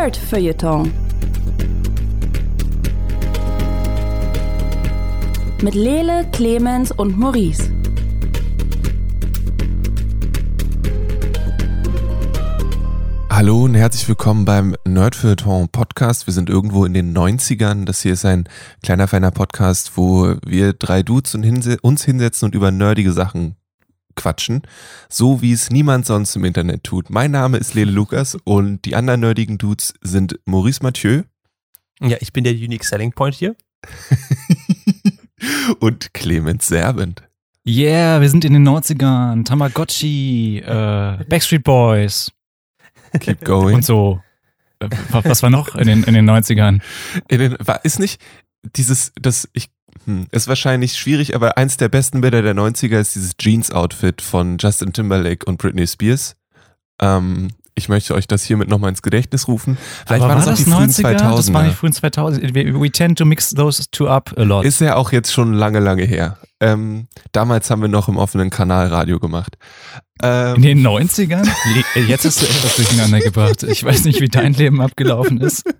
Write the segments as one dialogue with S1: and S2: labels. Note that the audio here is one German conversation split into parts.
S1: Nerd Feuilleton. Mit Lele, Clemens und Maurice.
S2: Hallo und herzlich willkommen beim Nerdfeuilleton Podcast. Wir sind irgendwo in den 90ern. Das hier ist ein kleiner, feiner Podcast, wo wir drei Dudes uns hinsetzen und über nerdige Sachen quatschen, so wie es niemand sonst im Internet tut. Mein Name ist Lele Lukas und die anderen nerdigen Dudes sind Maurice Mathieu.
S3: Ja, ich bin der Unique Selling Point hier.
S2: und Clemens Serbent.
S4: Yeah, wir sind in den 90ern. Tamagotchi, äh, Backstreet Boys.
S2: Keep going.
S4: Und so. Äh, was war noch in den, in den 90ern?
S2: In den, war, ist nicht dieses, das, ich, hm, ist wahrscheinlich schwierig, aber eins der besten Bilder der 90er ist dieses Jeans-Outfit von Justin Timberlake und Britney Spears. Ähm, ich möchte euch das hiermit nochmal ins Gedächtnis rufen.
S4: Vielleicht Aber war, das, das die 90er? frühen 2000er. Das war die frühen 2000 We tend to mix those two up a lot.
S2: Ist ja auch jetzt schon lange, lange her. Ähm, damals haben wir noch im offenen Kanal Radio gemacht.
S4: Ähm, In den 90ern? Jetzt hast du etwas durcheinander gebracht. Ich weiß nicht, wie dein Leben abgelaufen ist.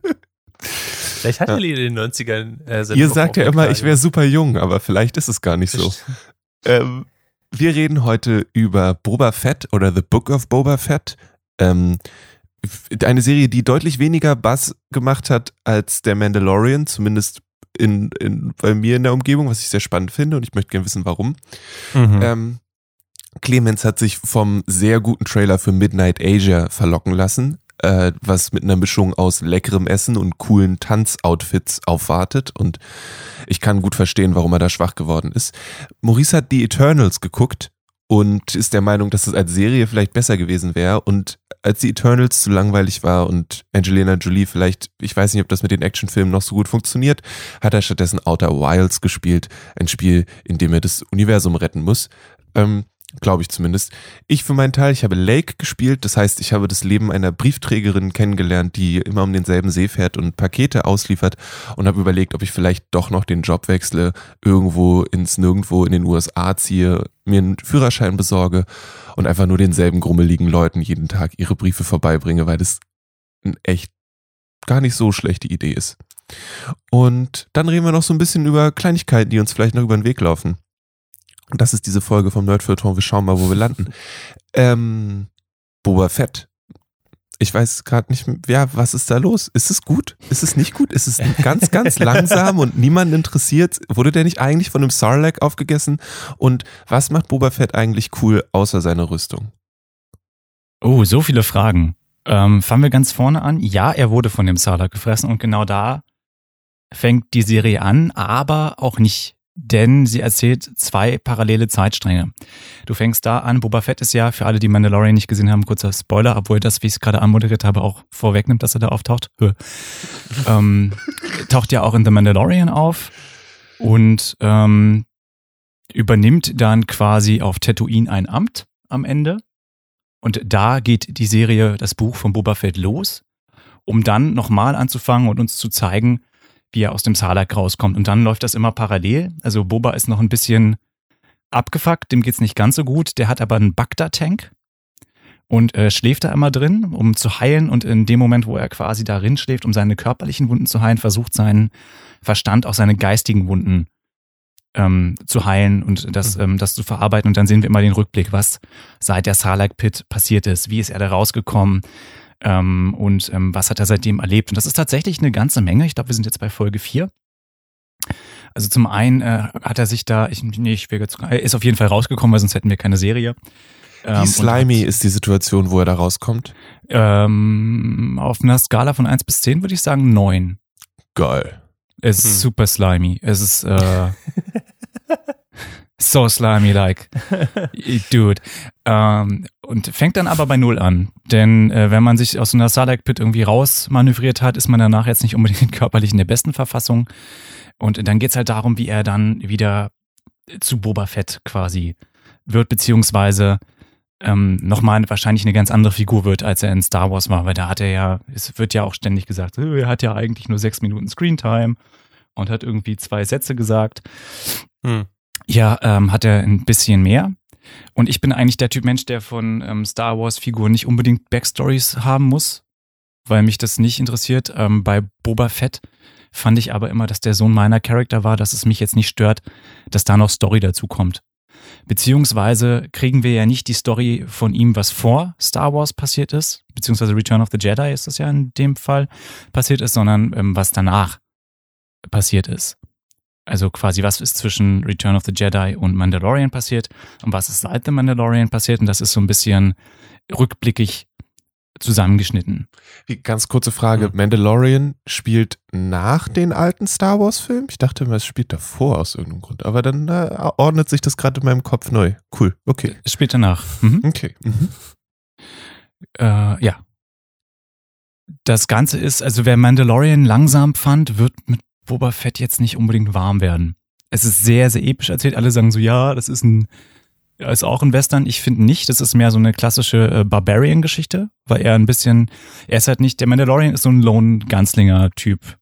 S3: Vielleicht hatte ja. Lili in den 90ern.
S2: Äh, Ihr sagt ja immer, ich wäre super jung, aber vielleicht ist es gar nicht so. ähm, wir reden heute über Boba Fett oder The Book of Boba Fett. Ähm, eine Serie, die deutlich weniger Buzz gemacht hat als der Mandalorian, zumindest in, in, bei mir in der Umgebung, was ich sehr spannend finde und ich möchte gerne wissen, warum. Mhm. Ähm, Clemens hat sich vom sehr guten Trailer für Midnight Asia verlocken lassen, äh, was mit einer Mischung aus leckerem Essen und coolen Tanzoutfits aufwartet und ich kann gut verstehen, warum er da schwach geworden ist. Maurice hat die Eternals geguckt und ist der Meinung, dass es als Serie vielleicht besser gewesen wäre. Und als die Eternals zu langweilig war und Angelina Jolie vielleicht, ich weiß nicht, ob das mit den Actionfilmen noch so gut funktioniert, hat er stattdessen Outer Wilds gespielt. Ein Spiel, in dem er das Universum retten muss. Ähm, Glaube ich zumindest. Ich für meinen Teil, ich habe Lake gespielt. Das heißt, ich habe das Leben einer Briefträgerin kennengelernt, die immer um denselben See fährt und Pakete ausliefert und habe überlegt, ob ich vielleicht doch noch den Job wechsle, irgendwo ins Nirgendwo in den USA ziehe, mir einen Führerschein besorge und einfach nur denselben grummeligen Leuten jeden Tag ihre Briefe vorbeibringe, weil das eine echt gar nicht so schlechte Idee ist. Und dann reden wir noch so ein bisschen über Kleinigkeiten, die uns vielleicht noch über den Weg laufen. Das ist diese Folge vom Nerdfilter. Wir schauen mal, wo wir landen. Ähm, Boba Fett. Ich weiß gerade nicht, ja, was ist da los? Ist es gut? Ist es nicht gut? Ist es ganz, ganz langsam und niemanden interessiert? Wurde der nicht eigentlich von einem Sarlacc aufgegessen? Und was macht Boba Fett eigentlich cool außer seiner Rüstung?
S4: Oh, so viele Fragen. Ähm, fangen wir ganz vorne an. Ja, er wurde von dem Sarlacc gefressen und genau da fängt die Serie an, aber auch nicht denn sie erzählt zwei parallele Zeitstränge. Du fängst da an, Boba Fett ist ja, für alle, die Mandalorian nicht gesehen haben, kurzer Spoiler, obwohl das, wie ich es gerade anmoderiert habe, auch vorwegnimmt, dass er da auftaucht. ähm, taucht ja auch in The Mandalorian auf und ähm, übernimmt dann quasi auf Tatooine ein Amt am Ende. Und da geht die Serie, das Buch von Boba Fett los, um dann nochmal anzufangen und uns zu zeigen, wie er aus dem Salak rauskommt. Und dann läuft das immer parallel. Also Boba ist noch ein bisschen abgefuckt, dem geht's nicht ganz so gut. Der hat aber einen Bagdad-Tank und äh, schläft da immer drin, um zu heilen. Und in dem Moment, wo er quasi darin schläft, um seine körperlichen Wunden zu heilen, versucht sein Verstand auch seine geistigen Wunden ähm, zu heilen und das, mhm. ähm, das zu verarbeiten. Und dann sehen wir immer den Rückblick, was seit der Salak Pit passiert ist. Wie ist er da rausgekommen? Ähm, und ähm, was hat er seitdem erlebt? Und das ist tatsächlich eine ganze Menge. Ich glaube, wir sind jetzt bei Folge 4. Also zum einen äh, hat er sich da, ich, nee, ich will jetzt, er ist auf jeden Fall rausgekommen, weil sonst hätten wir keine Serie.
S2: Ähm, Wie slimy hat, ist die Situation, wo er da rauskommt?
S4: Ähm, auf einer Skala von 1 bis 10 würde ich sagen 9.
S2: Geil.
S4: Es ist hm. super slimy. Es ist äh, so slimy-like. Dude. Ähm, und fängt dann aber bei Null an. Denn äh, wenn man sich aus so einer Sarlacc-Pit irgendwie rausmanövriert hat, ist man danach jetzt nicht unbedingt körperlich in der besten Verfassung. Und dann geht's halt darum, wie er dann wieder zu Boba Fett quasi wird, beziehungsweise ähm, nochmal wahrscheinlich eine ganz andere Figur wird, als er in Star Wars war, weil da hat er ja, es wird ja auch ständig gesagt, er hat ja eigentlich nur sechs Minuten Screentime und hat irgendwie zwei Sätze gesagt. Hm. Ja, ähm, hat er ein bisschen mehr. Und ich bin eigentlich der Typ Mensch, der von ähm, Star Wars-Figuren nicht unbedingt Backstories haben muss. weil mich das nicht interessiert. Ähm, bei Boba Fett fand ich aber immer, dass der so ein meiner Charakter war, dass es mich jetzt nicht stört, dass da noch Story dazu kommt. Beziehungsweise kriegen wir ja nicht die Story von ihm, was vor Star Wars passiert ist, beziehungsweise Return of the Jedi ist das ja in dem Fall passiert ist, sondern ähm, was danach passiert ist. Also quasi, was ist zwischen Return of the Jedi und Mandalorian passiert und was ist seit The Mandalorian passiert. Und das ist so ein bisschen rückblickig zusammengeschnitten.
S2: Wie, ganz kurze Frage.
S3: Mhm.
S2: Mandalorian spielt nach den alten Star Wars-Filmen? Ich dachte immer, es spielt davor aus irgendeinem Grund. Aber dann äh, ordnet sich das gerade in meinem Kopf neu. Cool. Okay.
S4: Später nach. Mhm.
S2: Okay. Mhm.
S4: Äh, ja. Das Ganze ist, also wer Mandalorian langsam fand, wird mit Boba Fett jetzt nicht unbedingt warm werden. Es ist sehr, sehr episch erzählt. Alle sagen so, ja, das ist ein, ist auch ein Western. Ich finde nicht. Das ist mehr so eine klassische äh, Barbarian-Geschichte, weil er ein bisschen, er ist halt nicht, der Mandalorian ist so ein Lone-Ganzlinger-Typ.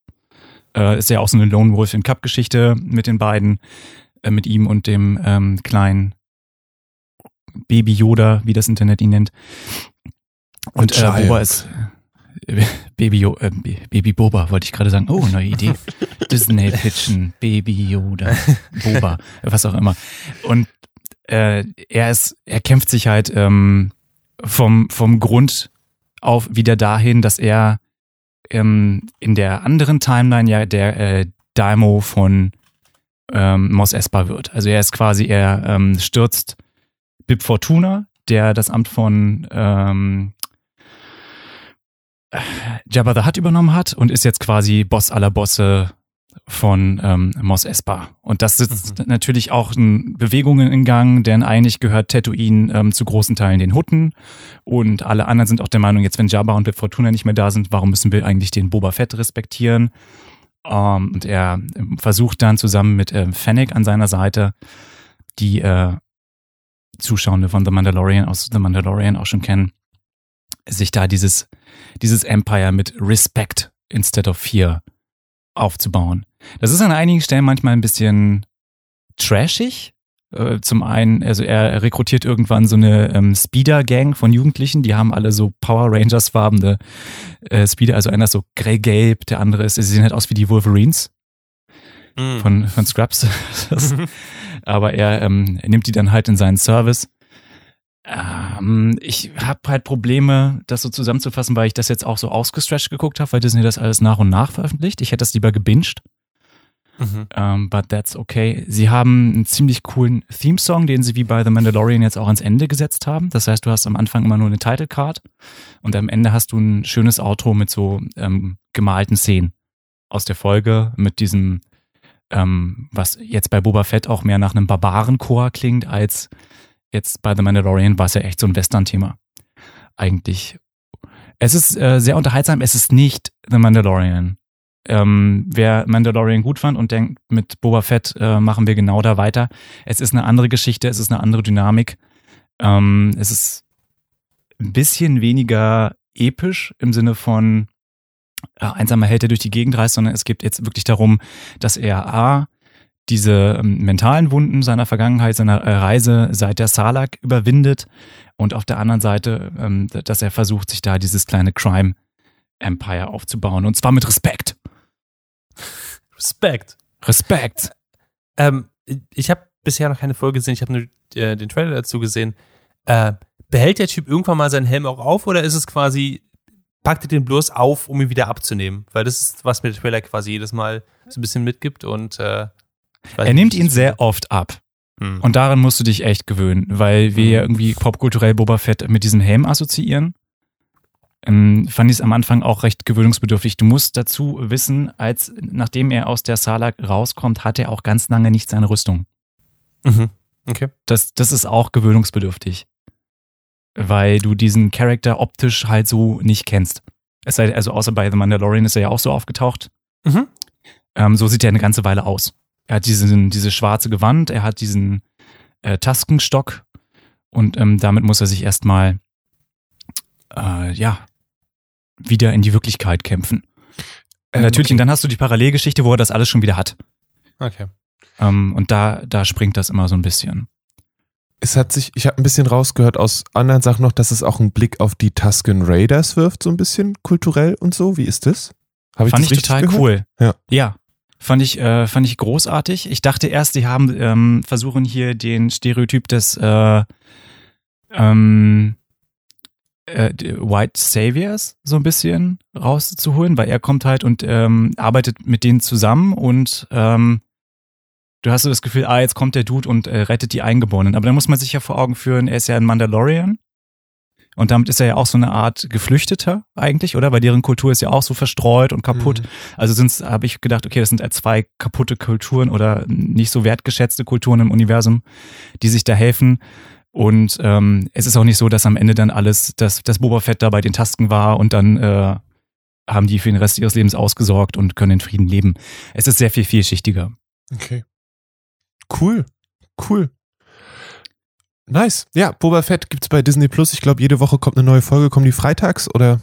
S4: Äh, ist ja auch so eine Lone Wolf in Cup-Geschichte mit den beiden, äh, mit ihm und dem ähm, kleinen Baby Yoda, wie das Internet ihn nennt. Und äh. Boba ist Baby, äh, Baby Boba, wollte ich gerade sagen. Oh, neue Idee. Disney pitchen, Baby Yoda, Boba, was auch immer. Und äh, er ist, er kämpft sich halt ähm, vom, vom Grund auf wieder dahin, dass er ähm, in der anderen Timeline ja der äh, Daimo von ähm, Mos Espa wird. Also er ist quasi, er ähm, stürzt Bib Fortuna, der das Amt von ähm, Jabba the Hutt übernommen hat und ist jetzt quasi Boss aller Bosse von ähm, Mos Espa. Und das sitzt natürlich auch in Bewegungen in Gang, denn eigentlich gehört Tatooine ähm, zu großen Teilen den Hutten und alle anderen sind auch der Meinung, jetzt wenn Jabba und Fortuna nicht mehr da sind, warum müssen wir eigentlich den Boba Fett respektieren? Ähm, und er ähm, versucht dann zusammen mit ähm, Fennec an seiner Seite die äh, Zuschauende von The Mandalorian aus The Mandalorian auch schon kennen, sich da dieses, dieses Empire mit Respect instead of Fear aufzubauen. Das ist an einigen Stellen manchmal ein bisschen trashig. Äh, Zum einen, also er rekrutiert irgendwann so eine ähm, Speeder-Gang von Jugendlichen, die haben alle so Power Rangers-farbene äh, Speeder, also einer ist so grell-gelb, der andere ist, sie sehen halt aus wie die Wolverines
S3: Mhm.
S4: von, von Scrubs. Das, aber er ähm, nimmt die dann halt in seinen Service. Ähm, ich habe halt Probleme, das so zusammenzufassen, weil ich das jetzt auch so ausgestretched geguckt habe, weil Disney das alles nach und nach veröffentlicht. Ich hätte das lieber gebinged,
S3: Mhm.
S4: ähm, but that's okay. Sie haben einen ziemlich coolen Theme-Song, den sie wie bei The Mandalorian jetzt auch ans Ende gesetzt haben. Das heißt, du hast am Anfang immer nur eine Title Card und am Ende hast du ein schönes Outro mit so ähm, gemalten Szenen aus der Folge mit diesem ähm, was jetzt bei Boba Fett auch mehr nach einem Barbarenchor klingt, als jetzt bei The Mandalorian war es ja echt so ein Western-Thema. Eigentlich. Es ist äh, sehr unterhaltsam, es ist nicht The Mandalorian. Ähm, wer Mandalorian gut fand und denkt, mit Boba Fett äh, machen wir genau da weiter. Es ist eine andere Geschichte, es ist eine andere Dynamik. Ähm, es ist ein bisschen weniger episch im Sinne von äh, einsamer Held, der durch die Gegend reist, sondern es geht jetzt wirklich darum, dass er A, diese ähm, mentalen Wunden seiner Vergangenheit, seiner äh, Reise seit der Salak überwindet und auf der anderen Seite, ähm, dass er versucht, sich da dieses kleine Crime Empire aufzubauen und zwar mit Respekt.
S3: Respekt.
S4: Respekt.
S3: Ähm, ich habe bisher noch keine Folge gesehen, ich habe nur äh, den Trailer dazu gesehen. Äh, behält der Typ irgendwann mal seinen Helm auch auf oder ist es quasi, packt er den bloß auf, um ihn wieder abzunehmen? Weil das ist, was mir der Trailer quasi jedes Mal so ein bisschen mitgibt und äh,
S4: Er nimmt ihn sehr oft ab.
S3: Hm.
S4: Und daran musst du dich echt gewöhnen, weil wir
S3: Mhm.
S4: ja irgendwie popkulturell Boba Fett mit diesem Helm assoziieren. Ähm, fand ich es am Anfang auch recht gewöhnungsbedürftig. Du musst dazu wissen, als nachdem er aus der Salak rauskommt, hat er auch ganz lange nicht seine Rüstung.
S3: Mhm. Okay.
S4: Das, das ist auch gewöhnungsbedürftig. Weil du diesen Charakter optisch halt so nicht kennst. Es sei, also außer bei The Mandalorian ist er ja auch so aufgetaucht.
S3: Mhm.
S4: Ähm, so sieht er eine ganze Weile aus. Er hat diesen, diese schwarze Gewand, er hat diesen äh, Taskenstock und ähm, damit muss er sich erstmal äh, ja wieder in die Wirklichkeit kämpfen.
S2: Ähm,
S4: Natürlich,
S2: okay.
S4: und dann hast du die Parallelgeschichte, wo er das alles schon wieder hat.
S3: Okay.
S4: Ähm, und da, da springt das immer so ein bisschen.
S2: Es hat sich, ich habe ein bisschen rausgehört aus anderen Sachen noch, dass es auch einen Blick auf die Tusken Raiders wirft, so ein bisschen kulturell und so. Wie ist das?
S4: Hab ich
S2: Fand
S4: das
S2: ich
S4: total
S2: gehört?
S4: cool.
S2: Ja.
S4: Ja. Fand ich, äh, fand ich großartig. Ich dachte erst, die haben ähm, versuchen hier den Stereotyp des äh, ähm, äh, White Saviors so ein bisschen rauszuholen, weil er kommt halt und ähm, arbeitet mit denen zusammen und ähm, du hast so das Gefühl, ah, jetzt kommt der Dude und äh, rettet die Eingeborenen. Aber dann muss man sich ja vor Augen führen, er ist ja ein Mandalorian. Und damit ist er ja auch so eine Art Geflüchteter eigentlich, oder? Weil deren Kultur ist ja auch so verstreut und kaputt. Also sind's, habe ich gedacht, okay, das sind zwei kaputte Kulturen oder nicht so wertgeschätzte Kulturen im Universum, die sich da helfen. Und ähm, es ist auch nicht so, dass am Ende dann alles, dass das Boba Fett da bei den Tasken war und dann äh, haben die für den Rest ihres Lebens ausgesorgt und können in Frieden leben. Es ist sehr viel vielschichtiger.
S2: Okay. Cool. Cool. Nice. Ja, Boba Fett gibt's bei Disney Plus. Ich glaube, jede Woche kommt eine neue Folge. Kommen die freitags oder?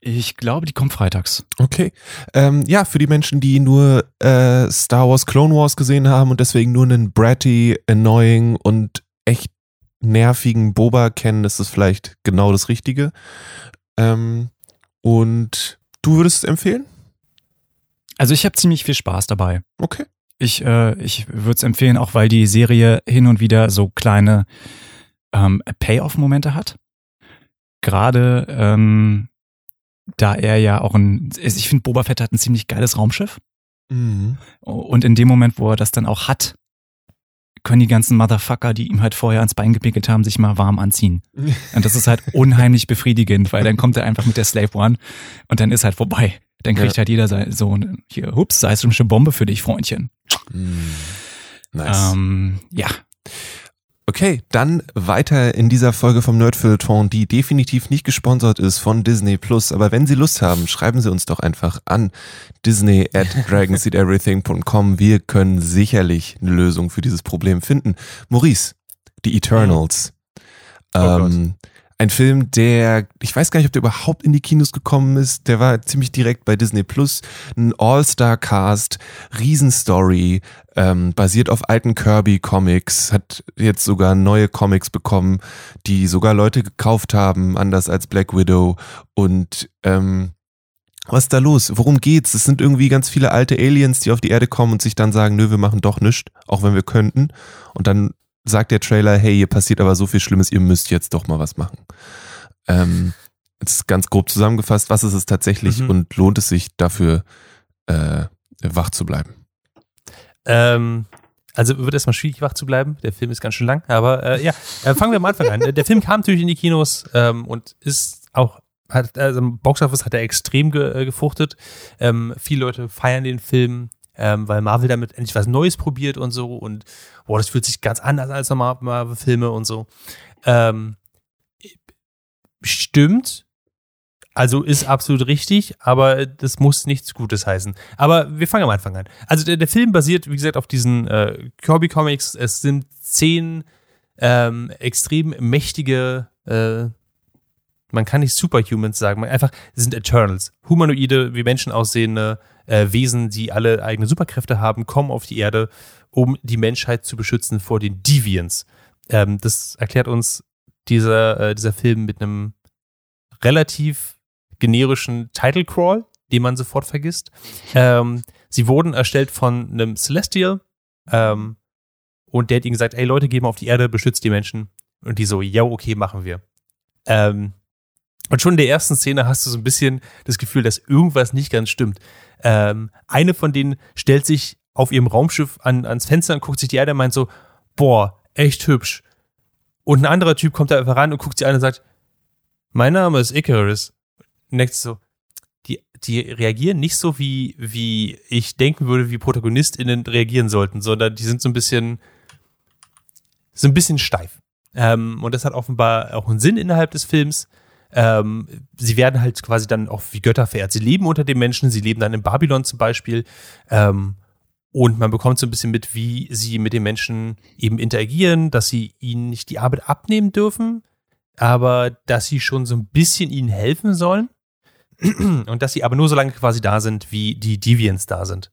S4: Ich glaube, die kommt freitags.
S2: Okay. Ähm, ja, für die Menschen, die nur äh, Star Wars Clone Wars gesehen haben und deswegen nur einen bratty, annoying und echt nervigen Boba kennen, ist es vielleicht genau das Richtige. Ähm, und du würdest es empfehlen?
S4: Also ich habe ziemlich viel Spaß dabei.
S2: Okay.
S4: Ich, äh, ich würde es empfehlen, auch weil die Serie hin und wieder so kleine ähm, Payoff-Momente hat. Gerade ähm, da er ja auch ein, ich finde, Boba Fett hat ein ziemlich geiles Raumschiff.
S2: Mhm.
S4: Und in dem Moment, wo er das dann auch hat, können die ganzen Motherfucker, die ihm halt vorher ans Bein gepickelt haben, sich mal warm anziehen. Und das ist halt unheimlich befriedigend, weil dann kommt er einfach mit der Slave One und dann ist halt vorbei. Dann kriegt
S2: Ja.
S4: halt jeder sein- so, ein- hier, hups, seismische Bombe für dich, Freundchen.
S2: Mhm. Nice.
S4: Ähm, ja,
S2: Okay, dann weiter in dieser Folge vom Nerdfilton, die definitiv nicht gesponsert ist von Disney Plus. Aber wenn Sie Lust haben, schreiben Sie uns doch einfach an disney at dragonseateverything.com. Wir können sicherlich eine Lösung für dieses Problem finden. Maurice, die Eternals.
S3: Oh Gott.
S2: Ein Film, der, ich weiß gar nicht, ob der überhaupt in die Kinos gekommen ist. Der war ziemlich direkt bei Disney Plus. Ein All-Star-Cast, Riesenstory, ähm, basiert auf alten Kirby-Comics, hat jetzt sogar neue Comics bekommen, die sogar Leute gekauft haben, anders als Black Widow. Und ähm, was ist da los? Worum geht's? Es sind irgendwie ganz viele alte Aliens, die auf die Erde kommen und sich dann sagen, nö, wir machen doch nichts, auch wenn wir könnten. Und dann sagt der Trailer, hey, hier passiert aber so viel Schlimmes, ihr müsst jetzt doch mal was machen. Ähm, ist ganz grob zusammengefasst, was ist es tatsächlich
S3: Mhm.
S2: und lohnt es sich dafür, äh, wach zu bleiben?
S3: Ähm, also wird erstmal schwierig, wach zu bleiben. Der Film ist ganz schön lang. Aber äh, ja, äh, fangen wir am Anfang an. Der Film kam natürlich in die Kinos ähm, und ist auch, hat, also im Boxoffice hat er extrem ge, äh, gefruchtet. Ähm, viele Leute feiern den Film, ähm, weil Marvel damit endlich was Neues probiert und so. Und boah, das fühlt sich ganz anders als normal Marvel-Filme und so. Ähm, stimmt. Also ist absolut richtig, aber das muss nichts Gutes heißen. Aber wir fangen am Anfang an. Also der, der Film basiert, wie gesagt, auf diesen äh, Kirby-Comics. Es sind zehn ähm, extrem mächtige, äh, man kann nicht Superhumans sagen, einfach, sind Eternals. Humanoide, wie Menschen aussehende äh, Wesen, die alle eigene Superkräfte haben, kommen auf die Erde, um die Menschheit zu beschützen vor den Deviants. Ähm, das erklärt uns dieser, äh, dieser Film mit einem relativ generischen Title Crawl, den man sofort vergisst. Ähm, sie wurden erstellt von einem Celestial ähm, und der hat ihnen gesagt, ey Leute, geh mal auf die Erde, beschützt die Menschen. Und die so, ja, okay, machen wir. Ähm, und schon in der ersten Szene hast du so ein bisschen das Gefühl, dass irgendwas nicht ganz stimmt. Ähm, eine von denen stellt sich auf ihrem Raumschiff an, ans Fenster und guckt sich die Erde und meint so, boah, echt hübsch. Und ein anderer Typ kommt da einfach ran und guckt sie an und sagt, mein Name ist Icarus. Denkst so, die, die reagieren nicht so, wie, wie ich denken würde, wie ProtagonistInnen reagieren sollten, sondern die sind so ein bisschen, so ein bisschen steif. Ähm, und das hat offenbar auch einen Sinn innerhalb des Films. Ähm, sie werden halt quasi dann auch wie Götter verehrt. Sie leben unter den Menschen, sie leben dann in Babylon zum Beispiel. Ähm, und man bekommt so ein bisschen mit, wie sie mit den Menschen eben interagieren, dass sie ihnen nicht die Arbeit abnehmen dürfen, aber dass sie schon so ein bisschen ihnen helfen sollen. Und dass sie aber nur so lange quasi da sind, wie die Deviants da sind.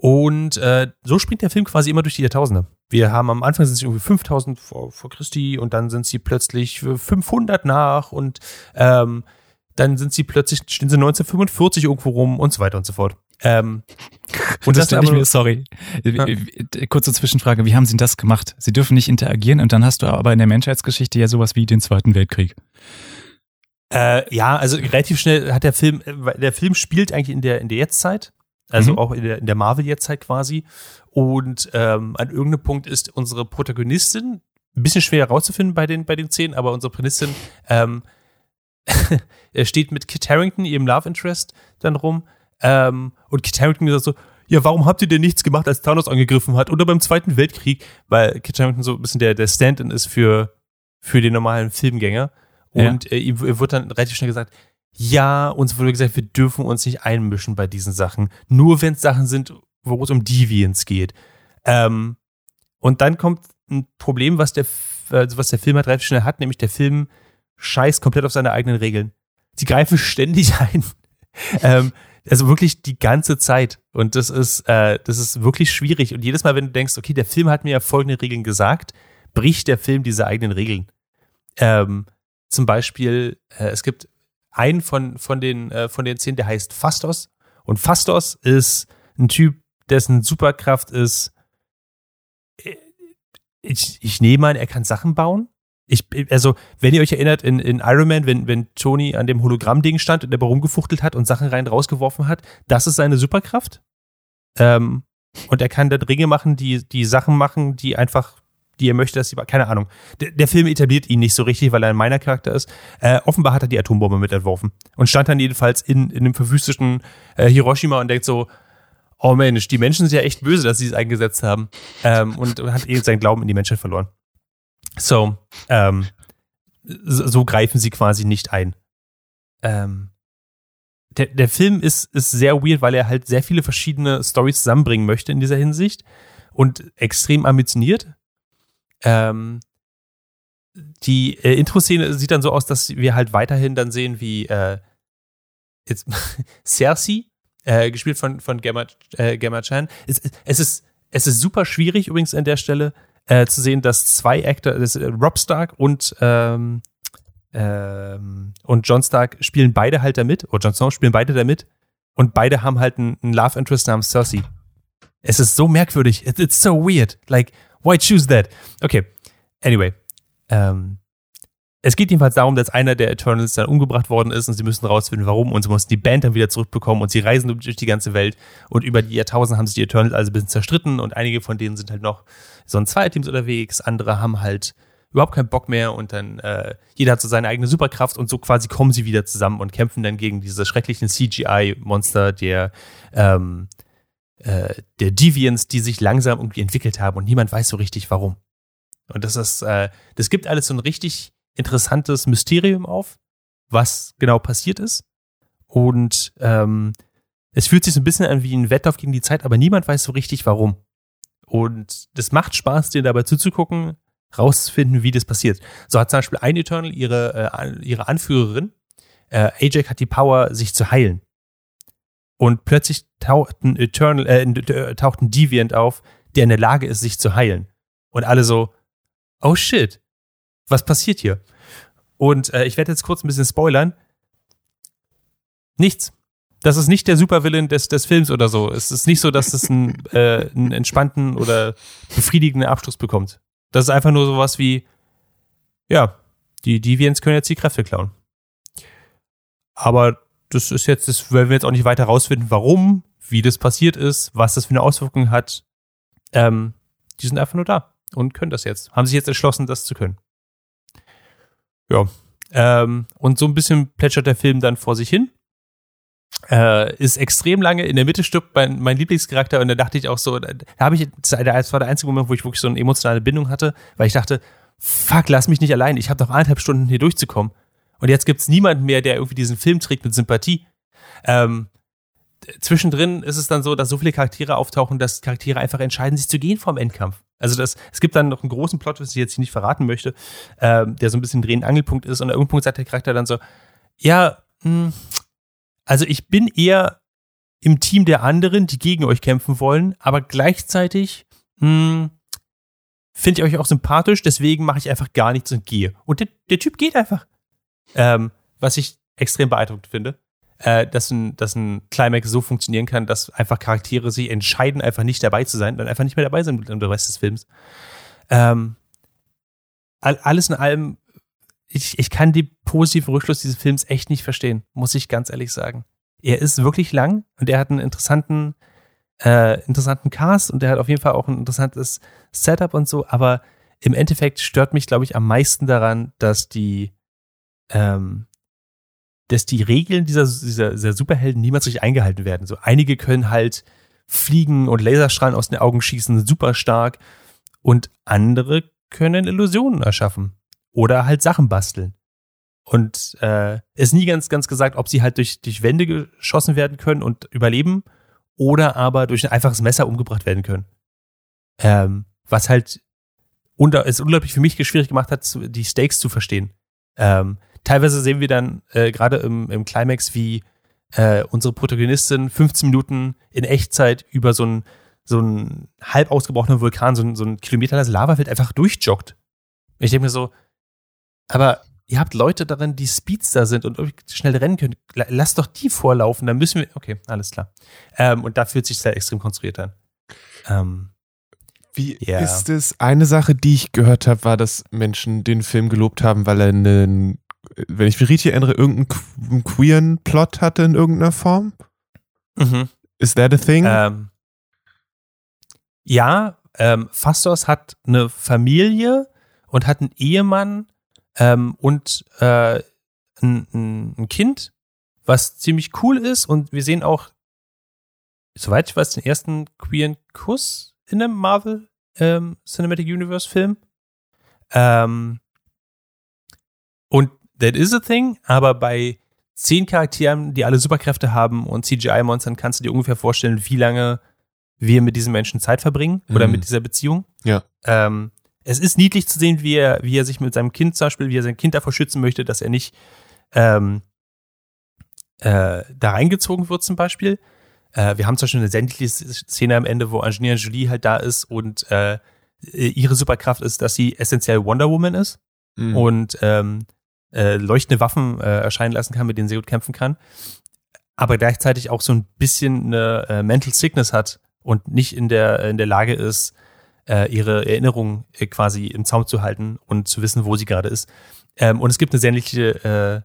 S3: Und äh, so springt der Film quasi immer durch die Jahrtausende. wir haben am Anfang sind sie irgendwie 5000 vor, vor Christi und dann sind sie plötzlich 500 nach und ähm, dann sind sie plötzlich, stehen sie 1945 irgendwo rum und so weiter und so fort. Ähm,
S4: und das, das ich mir, sorry, ja. kurze Zwischenfrage, wie haben sie das gemacht? Sie dürfen nicht interagieren und dann hast du aber in der Menschheitsgeschichte ja sowas wie den Zweiten Weltkrieg.
S3: Äh, ja, also relativ schnell hat der Film, äh, der Film spielt eigentlich in der, in der Jetztzeit, also mhm. auch in der, in der Marvel-Jetztzeit quasi. Und ähm, an irgendeinem Punkt ist unsere Protagonistin, ein bisschen schwer herauszufinden bei den, bei den Szenen, aber unsere Protagonistin ähm, steht mit Kit Harrington, ihrem Love Interest, dann rum. Ähm, und Kit Harrington sagt so, ja, warum habt ihr denn nichts gemacht, als Thanos angegriffen hat? Oder beim Zweiten Weltkrieg, weil Kit Harrington so ein bisschen der, der Stand-in ist für, für den normalen Filmgänger. Und ja. äh, ihm wird dann relativ schnell gesagt, ja, uns wurde gesagt, wir dürfen uns nicht einmischen bei diesen Sachen. Nur wenn es Sachen sind, wo es um Deviants geht. Ähm, und dann kommt ein Problem, was der, also was der Film halt relativ schnell hat, nämlich der Film scheißt komplett auf seine eigenen Regeln. Die greifen ständig ein. ähm, also wirklich die ganze Zeit. Und das ist, äh, das ist wirklich schwierig. Und jedes Mal, wenn du denkst, okay, der Film hat mir ja folgende Regeln gesagt, bricht der Film diese eigenen Regeln. Ähm, zum Beispiel, äh, es gibt einen von, von, den, äh, von den zehn, der heißt Fastos. Und Fastos ist ein Typ, dessen Superkraft ist, äh, ich, ich nehme an, er kann Sachen bauen. Ich, also, wenn ihr euch erinnert, in, in Iron Man, wenn, wenn Tony an dem Hologramm-Ding stand und der rumgefuchtelt hat und Sachen rein rausgeworfen hat, das ist seine Superkraft. Ähm, und er kann dann Ringe machen, die, die Sachen machen, die einfach die er möchte, dass sie, keine Ahnung. Der, der, Film etabliert ihn nicht so richtig, weil er ein meiner Charakter ist. Äh, offenbar hat er die Atombombe mit entworfen und stand dann jedenfalls in, in dem verwüsteten äh, Hiroshima und denkt so, oh Mensch, die Menschen sind ja echt böse, dass sie es eingesetzt haben. Ähm, und hat eh seinen Glauben in die Menschheit verloren. So, ähm, so, so greifen sie quasi nicht ein. Ähm, der, der Film ist, ist sehr weird, weil er halt sehr viele verschiedene Stories zusammenbringen möchte in dieser Hinsicht und extrem ambitioniert. Ähm, die äh, Intro-Szene sieht dann so aus, dass wir halt weiterhin dann sehen, wie äh, jetzt Cersei, äh, gespielt von, von Gemma, äh, Gemma Chan. Es, es, ist, es ist super schwierig übrigens an der Stelle äh, zu sehen, dass zwei Actor, das, äh, Rob Stark und ähm, ähm, und John Stark spielen beide halt damit, oder Jon Snow spielen beide damit und beide haben halt einen, einen Love Interest namens Cersei. Es ist so merkwürdig. It, it's so weird. Like, Why choose that? Okay. Anyway. Ähm, es geht jedenfalls darum, dass einer der Eternals dann umgebracht worden ist und sie müssen rausfinden, warum und sie mussten die Band dann wieder zurückbekommen und sie reisen durch die ganze Welt und über die Jahrtausende haben sich die Eternals also ein bisschen zerstritten und einige von denen sind halt noch so ein Zweierteams unterwegs, andere haben halt überhaupt keinen Bock mehr und dann äh, jeder hat so seine eigene Superkraft und so quasi kommen sie wieder zusammen und kämpfen dann gegen diese schrecklichen CGI-Monster, der ähm, äh, der Deviants, die sich langsam irgendwie entwickelt haben und niemand weiß so richtig warum. Und das ist, äh, das gibt alles so ein richtig interessantes Mysterium auf, was genau passiert ist. Und ähm, es fühlt sich so ein bisschen an wie ein Wettlauf gegen die Zeit, aber niemand weiß so richtig warum. Und das macht Spaß, dir dabei zuzugucken, rauszufinden, wie das passiert. So hat zum Beispiel ein Eternal ihre, äh, ihre Anführerin, äh, Ajax hat die Power, sich zu heilen. Und plötzlich taucht ein Eternal, äh, äh, taucht ein Deviant auf, der in der Lage ist, sich zu heilen. Und alle so, oh shit, was passiert hier? Und äh, ich werde jetzt kurz ein bisschen spoilern. Nichts. Das ist nicht der Supervillain des, des Films oder so. Es ist nicht so, dass es einen, äh, einen entspannten oder befriedigenden Abschluss bekommt. Das ist einfach nur sowas wie, ja, die Deviants können jetzt die Kräfte klauen. Aber das ist jetzt, das werden wir jetzt auch nicht weiter rausfinden, warum, wie das passiert ist, was das für eine Auswirkung hat. Ähm, die sind einfach nur da und können das jetzt. Haben sich jetzt entschlossen, das zu können. Ja. Ähm, und so ein bisschen plätschert der Film dann vor sich hin. Äh, ist extrem lange. In der Mitte stirbt mein, mein Lieblingscharakter und da dachte ich auch so, da habe ich, das war der einzige Moment, wo ich wirklich so eine emotionale Bindung hatte, weil ich dachte, fuck, lass mich nicht allein. Ich habe doch eineinhalb Stunden hier durchzukommen. Und jetzt gibt's niemanden mehr, der irgendwie diesen Film trägt mit Sympathie. Ähm, zwischendrin ist es dann so, dass so viele Charaktere auftauchen, dass Charaktere einfach entscheiden, sich zu gehen vom Endkampf. Also das, es gibt dann noch einen großen Plot, was ich jetzt hier nicht verraten möchte, ähm, der so ein bisschen drehend Angelpunkt ist. Und an irgendeinem Punkt sagt der Charakter dann so, ja, mh, hm, also ich bin eher im Team der anderen, die gegen euch kämpfen wollen, aber gleichzeitig hm, finde ich euch auch sympathisch, deswegen mache ich einfach gar nichts und gehe. Und der, der Typ geht einfach. Ähm, was ich extrem beeindruckend finde. Äh, dass, ein, dass ein Climax so funktionieren kann, dass einfach Charaktere sich entscheiden, einfach nicht dabei zu sein, dann einfach nicht mehr dabei sind im Rest des Films. Ähm, all, alles in allem, ich, ich kann die positive Rückschluss dieses Films echt nicht verstehen, muss ich ganz ehrlich sagen. Er ist wirklich lang und er hat einen interessanten, äh, interessanten Cast und er hat auf jeden Fall auch ein interessantes Setup und so, aber im Endeffekt stört mich, glaube ich, am meisten daran, dass die, ähm, dass die Regeln dieser, dieser, dieser Superhelden niemals richtig eingehalten werden. So einige können halt fliegen und Laserstrahlen aus den Augen schießen, super stark. Und andere können Illusionen erschaffen. Oder halt Sachen basteln. Und äh, ist nie ganz, ganz gesagt, ob sie halt durch, durch Wände geschossen werden können und überleben oder aber durch ein einfaches Messer umgebracht werden können. Ähm, was halt unter, es unglaublich für mich schwierig gemacht hat, die Stakes zu verstehen. Ähm, teilweise sehen wir dann äh, gerade im, im Climax, wie äh, unsere Protagonistin 15 Minuten in Echtzeit über so einen so ein halb ausgebrochener Vulkan, so ein, so ein kilometerlanges Lavafeld einfach durchjoggt. Und ich denke mir so, aber ihr habt Leute darin, die Speedster sind und schnell rennen können. Lass doch die vorlaufen, dann müssen wir. Okay, alles klar. Ähm, und da fühlt sich sehr extrem konstruiert an. Ähm,
S2: Wie yeah. ist es? Eine Sache, die ich gehört habe, war, dass Menschen den Film gelobt haben, weil er einen wenn ich mich richtig erinnere, irgendeinen queeren Plot hatte in irgendeiner Form? Mhm. Is that a thing?
S3: Ähm, ja, ähm, Fastos hat eine Familie und hat einen Ehemann ähm, und äh, ein, ein, Kind, was ziemlich cool ist. Und wir sehen auch, soweit ich weiß, den ersten queeren Kuss in einem Marvel ähm, Cinematic Universe Film. Ähm, und that is a thing, aber bei zehn Charakteren, die alle Superkräfte haben und CGI-Monstern, kannst du dir ungefähr vorstellen, wie lange wir mit diesen Menschen Zeit verbringen oder mhm. mit dieser Beziehung.
S2: Ja.
S3: Ähm, es ist niedlich zu sehen, wie er, wie er sich mit seinem Kind zum Beispiel, wie er sein Kind davor schützen möchte, dass er nicht ähm, äh, da reingezogen wird zum Beispiel. Äh, wir haben zum Beispiel eine sämtliche Szene am Ende, wo Angelina Jolie halt da ist und äh, ihre Superkraft ist, dass sie essentiell Wonder Woman ist. Mhm. Und ähm, äh, leuchtende Waffen äh, erscheinen lassen kann, mit denen sie gut kämpfen kann, aber gleichzeitig auch so ein bisschen eine äh, Mental Sickness hat und nicht in der, in der Lage ist, äh, ihre Erinnerungen äh, quasi im Zaum zu halten und zu wissen, wo sie gerade ist. Ähm, und es gibt eine sämtliche, äh,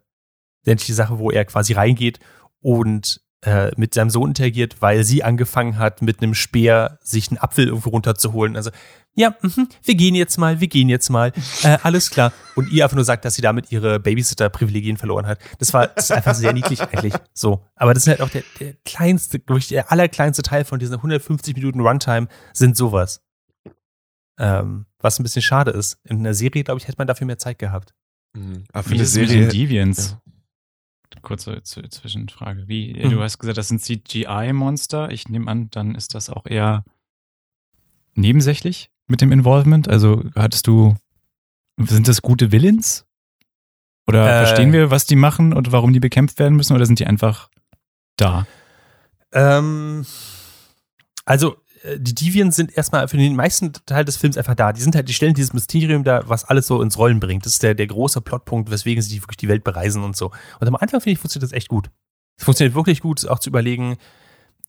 S3: sämtliche Sache, wo er quasi reingeht und äh, mit seinem Sohn interagiert, weil sie angefangen hat, mit einem Speer sich einen Apfel irgendwo runterzuholen. Also, ja, mh, wir gehen jetzt mal, wir gehen jetzt mal, äh, alles klar. Und ihr einfach nur sagt, dass sie damit ihre Babysitter-Privilegien verloren hat. Das war das ist einfach sehr niedlich eigentlich. So. Aber das ist halt auch der, der kleinste, wirklich der allerkleinste Teil von diesen 150 Minuten Runtime sind sowas. Ähm, was ein bisschen schade ist. In einer Serie, glaube ich, hätte man dafür mehr Zeit gehabt.
S4: Mhm. Aber für Wie eine Serie. Deviants? Ja kurze Zwischenfrage. Wie, mhm. du hast gesagt, das sind CGI-Monster. Ich nehme an, dann ist das auch eher nebensächlich mit dem Involvement. Also hattest du, sind das gute Villains? Oder äh, verstehen wir, was die machen und warum die bekämpft werden müssen? Oder sind die einfach da?
S3: Ähm, also äh, die Deviants sind erstmal für den meisten Teil des Films einfach da. Die sind halt, die stellen dieses Mysterium da, was alles so ins Rollen bringt. Das ist der, der große Plotpunkt, weswegen sie wirklich die Welt bereisen und so. Und am Anfang finde ich, funktioniert das echt gut. Es funktioniert wirklich gut, auch zu überlegen,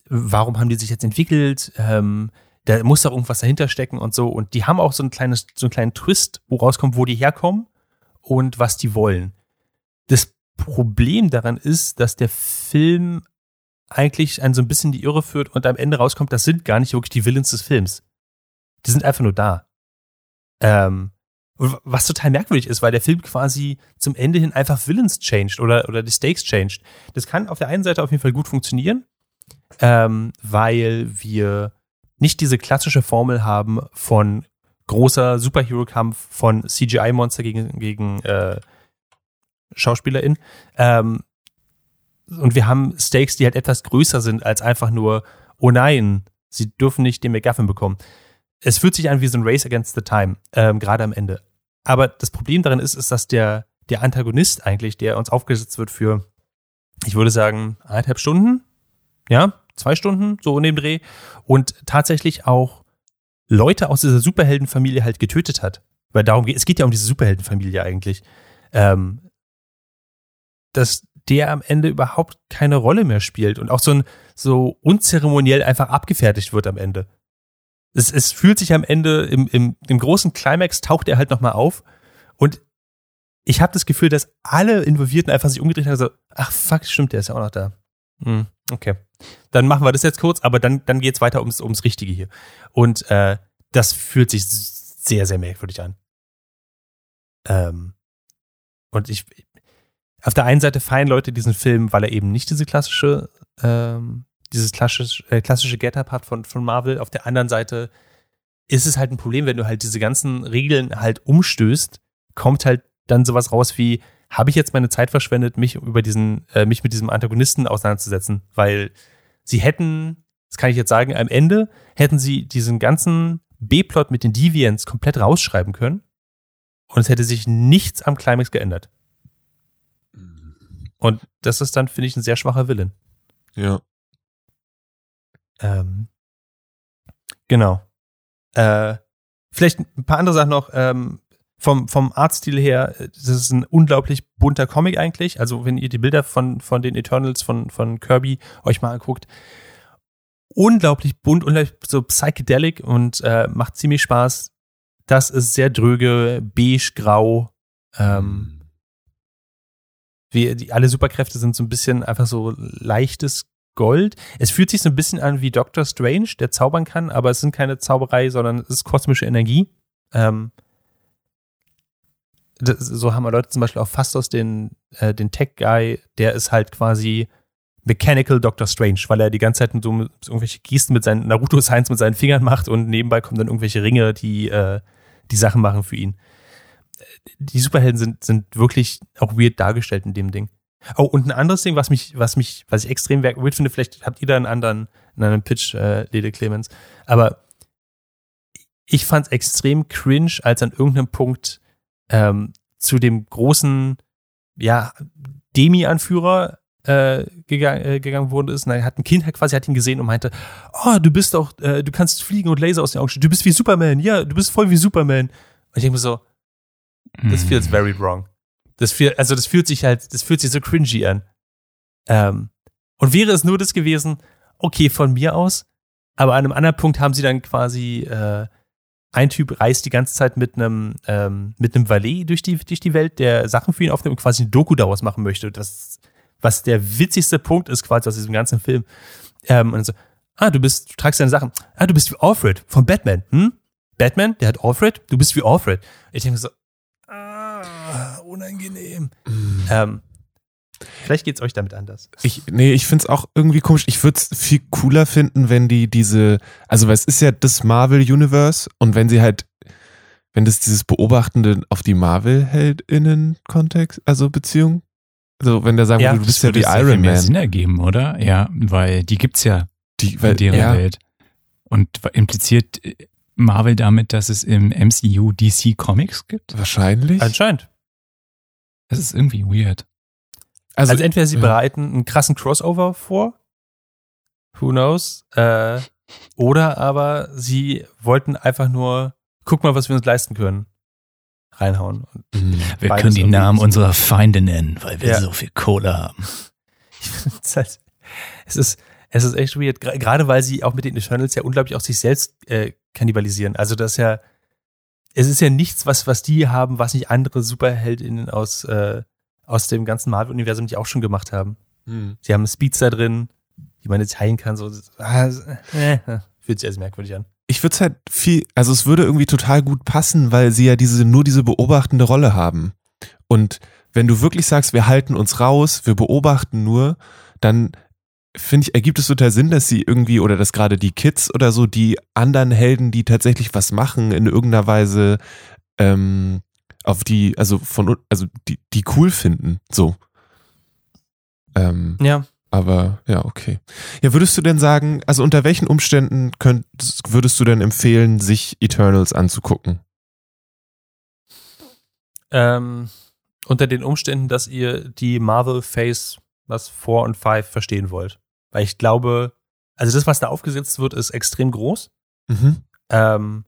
S3: warum haben die sich jetzt entwickelt? Ähm, da muss doch irgendwas dahinter stecken und so. Und die haben auch so ein kleines, so einen kleinen Twist, wo rauskommt, wo die herkommen und was die wollen. Das Problem daran ist, dass der Film eigentlich einen so ein bisschen die Irre führt und am Ende rauskommt, das sind gar nicht wirklich die Villains des Films. Die sind einfach nur da. Ähm, was total merkwürdig ist, weil der Film quasi zum Ende hin einfach Villains changed oder, oder die Stakes changed. Das kann auf der einen Seite auf jeden Fall gut funktionieren, ähm, weil wir nicht diese klassische Formel haben von großer Superhero-Kampf von CGI-Monster gegen, gegen äh, SchauspielerInnen, ähm, und wir haben Stakes, die halt etwas größer sind als einfach nur, oh nein, sie dürfen nicht den McGuffin bekommen. Es fühlt sich an wie so ein Race against the Time, ähm, gerade am Ende. Aber das Problem darin ist, ist, dass der, der Antagonist eigentlich, der uns aufgesetzt wird für, ich würde sagen, eineinhalb Stunden, ja, zwei Stunden, so in dem Dreh, und tatsächlich auch Leute aus dieser Superheldenfamilie halt getötet hat. Weil darum geht, es geht ja um diese Superheldenfamilie eigentlich. Ähm, dass der am Ende überhaupt keine Rolle mehr spielt und auch so ein so unzeremoniell einfach abgefertigt wird am Ende. Es, es fühlt sich am Ende im, im, im großen Climax taucht er halt nochmal auf und ich habe das Gefühl, dass alle Involvierten einfach sich umgedreht haben, so, ach fuck, stimmt, der ist ja auch noch da. Hm, okay. Dann machen wir das jetzt kurz, aber dann, dann geht's weiter ums, ums Richtige hier. Und äh, das fühlt sich sehr, sehr merkwürdig an. Ähm, und ich, auf der einen Seite feiern Leute diesen Film, weil er eben nicht diese klassische, ähm, dieses klassische, äh, klassische Get-Up hat von, von Marvel. Auf der anderen Seite ist es halt ein Problem, wenn du halt diese ganzen Regeln halt umstößt, kommt halt dann sowas raus wie, habe ich jetzt meine Zeit verschwendet, mich über diesen, äh, mich mit diesem Antagonisten auseinanderzusetzen? Weil sie hätten, das kann ich jetzt sagen, am Ende hätten sie diesen ganzen B-Plot mit den Deviants komplett rausschreiben können und es hätte sich nichts am Climax geändert. Und das ist dann, finde ich, ein sehr schwacher Willen.
S2: Ja.
S3: Ähm, genau. Äh, vielleicht ein paar andere Sachen noch. Ähm, vom, vom Artstil her, das ist ein unglaublich bunter Comic eigentlich. Also, wenn ihr die Bilder von, von den Eternals von, von Kirby euch mal anguckt, unglaublich bunt, unglaublich so psychedelic und äh, macht ziemlich Spaß. Das ist sehr dröge, beige, grau. Ähm, wie, die, alle Superkräfte sind so ein bisschen einfach so leichtes Gold. Es fühlt sich so ein bisschen an wie Doctor Strange, der zaubern kann, aber es sind keine Zauberei, sondern es ist kosmische Energie. Ähm, das, so haben wir Leute zum Beispiel auch fast aus den, äh, den Tech-Guy, der ist halt quasi Mechanical Doctor Strange, weil er die ganze Zeit so mit, irgendwelche Gesten mit seinen Naruto-Science mit seinen Fingern macht und nebenbei kommen dann irgendwelche Ringe, die äh, die Sachen machen für ihn. Die Superhelden sind, sind wirklich auch weird dargestellt in dem Ding. Oh, und ein anderes Ding, was mich, was mich, was ich extrem weird finde, vielleicht habt ihr da einen anderen, einen anderen Pitch, äh, Lede Clemens, aber ich fand es extrem cringe, als an irgendeinem Punkt ähm, zu dem großen, ja, Demi-Anführer äh, gegangen, äh, gegangen wurde ist. Und dann hat ein Kind quasi hat ihn gesehen und meinte, oh, du bist doch, äh, du kannst fliegen und Laser aus den Augen schießen. Du bist wie Superman. Ja, du bist voll wie Superman. Und ich denke mir so, das
S4: Hm.
S3: feels very wrong. Das fühlt, also das fühlt sich halt, das fühlt sich so cringy an. Ähm, und wäre es nur das gewesen, okay, von mir aus, aber an einem anderen Punkt haben sie dann quasi äh, ein Typ reist die ganze Zeit mit einem ähm, mit einem Valet durch die durch die Welt, der Sachen für ihn aufnimmt und quasi ein Doku daraus machen möchte. Das was der witzigste Punkt ist quasi aus diesem ganzen Film. Ähm, und so, ah, du bist, du tragst deine Sachen. Ah, du bist wie Alfred von Batman. Hm? Batman, der hat Alfred, du bist wie Alfred. Ich denke so, ah, unangenehm. Ähm, vielleicht geht's euch damit anders.
S2: Ich, nee, ich find's auch irgendwie komisch. Ich würde es viel cooler finden, wenn die diese, also weil es ist ja das Marvel Universe und wenn sie halt, wenn das dieses Beobachtende auf die Marvel-HeldInnen-Kontext, also Beziehung, also wenn der sagen
S3: Ja,
S2: würde, du bist ja
S4: würde
S2: wie
S4: sehr viel
S2: Iron
S4: mehr Sinn
S2: Man,
S4: ergeben, oder? Ja, weil die gibt's ja
S2: die, weil,
S4: in deren
S2: ja,
S4: Welt. Und impliziert äh, Marvel damit, dass es im MCU DC Comics gibt?
S2: wahrscheinlich.
S3: Anscheinend.
S4: Das ist irgendwie weird.
S3: Also,
S2: Also,
S3: entweder sie
S2: ja.
S3: bereiten einen krassen Crossover vor, who knows, äh, oder aber sie wollten einfach nur, guck mal, was wir uns leisten können, reinhauen.
S2: Mhm.
S4: Wir können die Namen unserer Feinde nennen, weil wir
S3: Ja.
S4: so viel Kohle haben.
S3: halt, es ist, es ist echt weird, gerade weil sie auch mit den Eternals ja unglaublich auch sich selbst äh, kannibalisieren. Also das ist ja, es ist ja nichts, was, was die haben, was nicht andere Superheldinnen aus, äh, aus dem ganzen Marvel-Universum nicht auch schon gemacht haben.
S2: Mhm.
S3: Sie haben einen Speedster drin, die man jetzt heilen kann, so, ah, äh, fühlt sich alles merkwürdig an.
S2: ich würde es halt viel, also es würde irgendwie total gut passen, weil sie ja diese, nur diese beobachtende Rolle haben. Und wenn du wirklich sagst, wir halten uns raus, wir beobachten nur, dann finde ich, ergibt es total Sinn, dass sie irgendwie, oder dass gerade die Kids oder so, die anderen Helden, die tatsächlich was machen, in irgendeiner Weise ähm, auf die, also von, also die, die cool finden, so. Ähm,
S3: Ja.
S2: aber ja, okay. Ja, würdest du denn sagen, also unter welchen Umständen könntest, würdest du denn empfehlen, sich Eternals anzugucken?
S3: Ähm, unter den Umständen, dass ihr die Marvel Phase, was 4 und 5 verstehen wollt. Weil ich glaube, also das, was da aufgesetzt wird, ist extrem groß.
S2: Mhm.
S3: Ähm,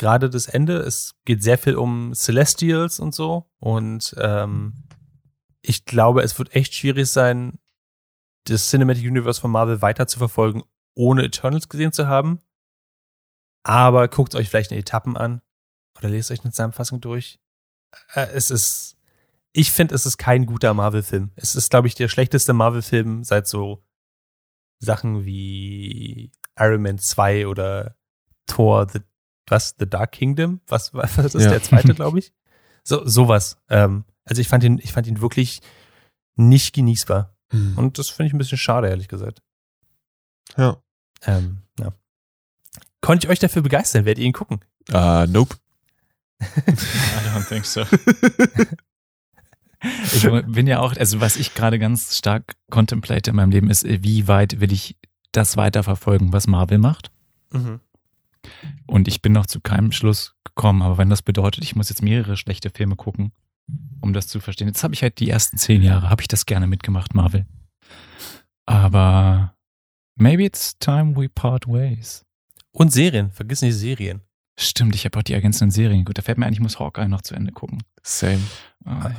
S3: Gerade das Ende, es geht sehr viel um Celestials und so. Und ähm, ich glaube, es wird echt schwierig sein, das Cinematic Universe von Marvel weiter zu verfolgen, ohne Eternals gesehen zu haben. Aber guckt euch vielleicht eine Etappen an oder lest euch eine Zusammenfassung durch. Äh, es ist, ich finde, es ist kein guter Marvel-Film. Es ist, glaube ich, der schlechteste Marvel-Film seit so Sachen wie Iron Man 2 oder Thor, The, was, The Dark Kingdom? Was, was ist
S2: Ja.
S3: der zweite, glaube ich? So, sowas. Ähm, also ich fand ihn, ich fand ihn wirklich nicht genießbar.
S2: Hm.
S3: Und das finde ich ein bisschen schade, ehrlich gesagt.
S2: Ja.
S3: Ähm, ja. Konnte ich euch dafür begeistern? Werdet ihr ihn gucken?
S2: Ah, nope.
S4: I don't think so. Ich bin ja auch, also was ich gerade ganz stark contemplate in meinem Leben ist, wie weit will ich das weiterverfolgen, was Marvel macht?
S3: Mhm.
S4: Und ich bin noch zu keinem Schluss gekommen, aber wenn das bedeutet, ich muss jetzt mehrere schlechte Filme gucken, um das zu verstehen. Jetzt habe ich halt die ersten zehn Jahre, habe ich das gerne mitgemacht, Marvel. Aber maybe it's time we part ways.
S3: Und Serien, vergiss nicht Serien.
S4: Stimmt, ich habe auch die ergänzenden Serien. Gut, da fällt mir ein, ich muss Hawkeye noch zu Ende gucken.
S2: Same.
S4: Ah,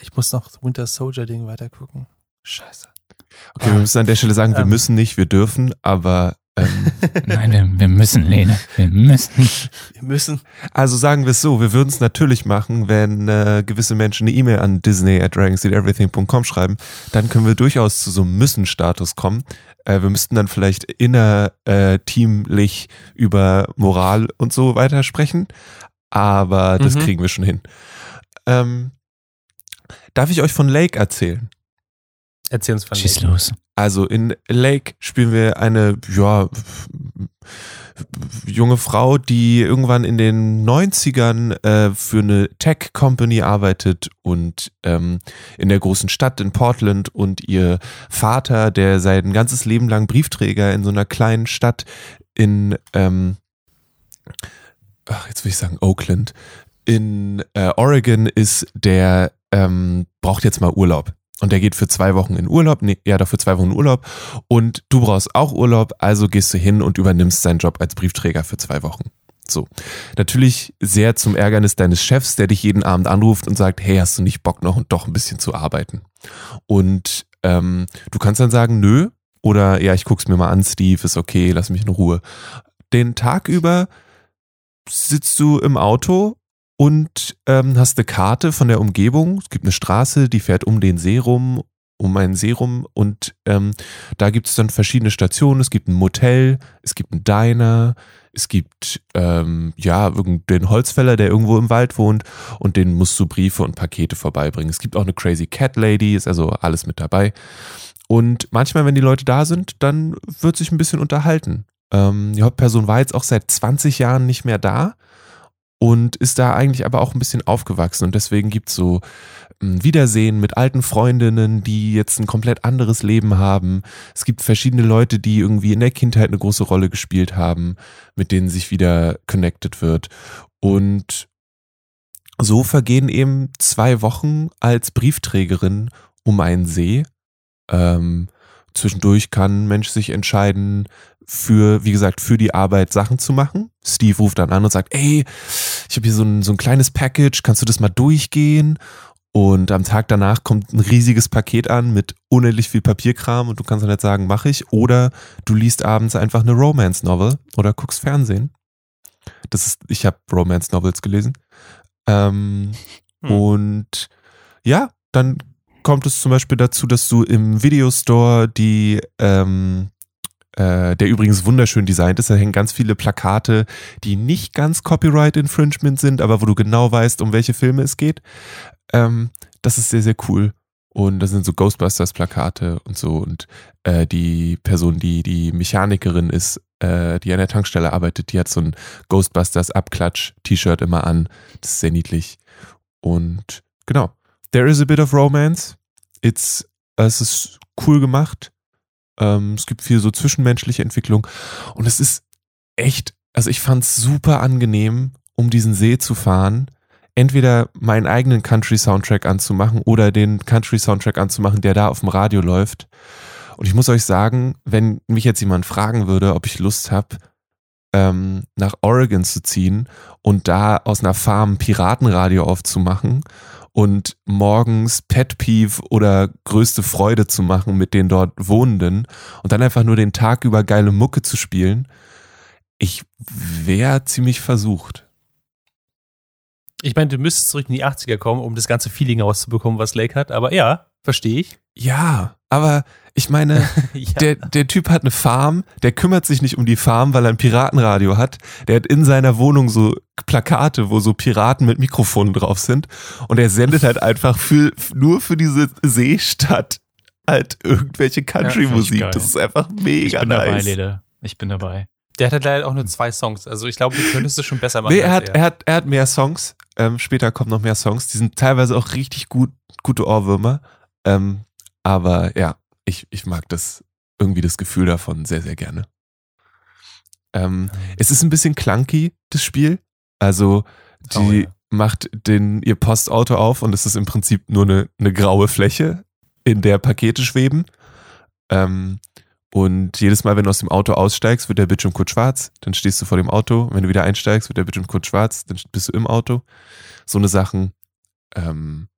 S3: Ich muss noch das Winter Soldier Ding weitergucken. Scheiße.
S2: Okay, wir müssen an der Stelle sagen, wir
S3: Ähm.
S2: müssen nicht, wir dürfen, aber
S4: Nein, wir, wir müssen, Lene. Wir müssen.
S3: Wir müssen.
S2: also sagen wir es so, wir würden es natürlich machen, wenn äh, gewisse Menschen eine E-Mail an disney at dragonseedeverything.com schreiben, dann können wir durchaus zu so einem Müssen-Status kommen. Äh, wir müssten dann vielleicht inner äh, über Moral und so weiter sprechen, aber das
S3: Mhm.
S2: kriegen wir schon hin. Ähm, darf ich euch von Lake erzählen?
S3: Erzähl uns von
S4: Schieß
S3: Lake.
S4: los.
S2: Also in Lake spielen wir eine, ja, junge Frau, die irgendwann in den 90ern äh, für eine Tech-Company arbeitet und ähm, in der großen Stadt in Portland und ihr Vater, der sein ganzes Leben lang Briefträger in so einer kleinen Stadt in, ähm, ach, jetzt will ich sagen Oakland, in äh, Oregon ist, der ähm, braucht jetzt mal Urlaub. Und der geht für zwei Wochen in Urlaub, nee, ja, dafür zwei Wochen in Urlaub. Und du brauchst auch Urlaub, also gehst du hin und übernimmst seinen Job als Briefträger für zwei Wochen. So. Natürlich sehr zum Ärgernis deines Chefs, der dich jeden Abend anruft und sagt, hey, hast du nicht Bock noch und doch ein bisschen zu arbeiten? Und ähm, du kannst dann sagen, nö, oder ja, ich guck's mir mal an, Steve, ist okay, lass mich in Ruhe. Den Tag über sitzt du im Auto und ähm, hast eine Karte von der Umgebung. Es gibt eine Straße, die fährt um den See rum, um einen See rum und ähm, da gibt es dann verschiedene Stationen. Es gibt ein Motel, es gibt einen Diner, es gibt ähm, ja irgendeinen Holzfäller, der irgendwo im Wald wohnt und den musst du Briefe und Pakete vorbeibringen. Es gibt auch eine Crazy Cat Lady, ist also alles mit dabei. Und manchmal, wenn die Leute da sind, dann wird sich ein bisschen unterhalten. Ähm, die Hauptperson war jetzt auch seit 20 Jahren nicht mehr da und ist da eigentlich aber auch ein bisschen aufgewachsen und deswegen gibt's so ein Wiedersehen mit alten Freundinnen, die jetzt ein komplett anderes Leben haben. Es gibt verschiedene Leute, die irgendwie in der Kindheit eine große Rolle gespielt haben, mit denen sich wieder connected wird und so vergehen eben zwei Wochen als Briefträgerin um einen See. Ähm, zwischendurch kann ein Mensch sich entscheiden, für, wie gesagt, für die Arbeit Sachen zu machen. Steve ruft dann an und sagt, ey, ich habe hier so ein, so ein kleines Package, kannst du das mal durchgehen? Und am Tag danach kommt ein riesiges Paket an mit unendlich viel Papierkram und du kannst dann nicht sagen, mach ich. Oder du liest abends einfach eine Romance-Novel oder guckst Fernsehen. Das ist, ich habe Romance-Novels gelesen. Ähm,
S3: Hm.
S2: Und ja, dann kommt es zum Beispiel dazu, dass du im Videostore die, ähm, äh, der übrigens wunderschön designt ist, da hängen ganz viele Plakate, die nicht ganz Copyright Infringement sind, aber wo du genau weißt, um welche Filme es geht. Ähm, das ist sehr, sehr cool. Und das sind so Ghostbusters-Plakate und so. Und äh, die Person, die die Mechanikerin ist, äh, die an der Tankstelle arbeitet, die hat so ein Ghostbusters-Abklatsch-T-Shirt immer an. Das ist sehr niedlich. Und genau. There is a bit of romance. It's, es ist cool gemacht. Ähm, es gibt viel so zwischenmenschliche Entwicklung. Und es ist echt, also ich fand es super angenehm, um diesen See zu fahren. Entweder meinen eigenen Country-Soundtrack anzumachen oder den Country-Soundtrack anzumachen, der da auf dem Radio läuft. Und ich muss euch sagen, wenn mich jetzt jemand fragen würde, ob ich Lust habe, ähm, nach Oregon zu ziehen und da aus einer Farm Piratenradio aufzumachen und morgens Pet Peeve oder größte Freude zu machen mit den dort Wohnenden und dann einfach nur den Tag über geile Mucke zu spielen. Ich wäre ziemlich versucht.
S3: Ich meine, du müsstest zurück in die 80er kommen, um das ganze Feeling rauszubekommen, was Lake hat. Aber ja, verstehe ich.
S2: Ja, aber ich meine,
S3: ja.
S2: der, der Typ hat eine Farm, der kümmert sich nicht um die Farm, weil er ein Piratenradio hat. Der hat in seiner Wohnung so Plakate, wo so Piraten mit Mikrofonen drauf sind. Und er sendet halt einfach für, nur für diese Seestadt halt irgendwelche Country-Musik.
S4: geil.
S2: das ist einfach mega
S4: Ich bin
S2: nice.
S4: dabei, Lede. Ich bin dabei.
S3: Der hat halt leider auch nur zwei Songs. Also ich glaube, du könntest es schon besser machen.
S2: Nee, er hat, er hat, er hat mehr Songs. Ähm, später kommen noch mehr Songs. Die sind teilweise auch richtig gut, gute Ohrwürmer. Ähm, aber ja, ich, ich mag das irgendwie das Gefühl davon sehr, sehr gerne. Ähm, es ist ein bisschen clunky, das Spiel. Also, die
S3: Oh, ja.
S2: macht den, ihr Postauto auf und es ist im Prinzip nur eine, eine graue Fläche, in der Pakete schweben. Ähm, und jedes Mal, wenn du aus dem Auto aussteigst, wird der Bildschirm kurz schwarz. Dann stehst du vor dem Auto. Wenn du wieder einsteigst, wird der Bildschirm kurz schwarz. Dann bist du im Auto. So eine Sachen. Ähm,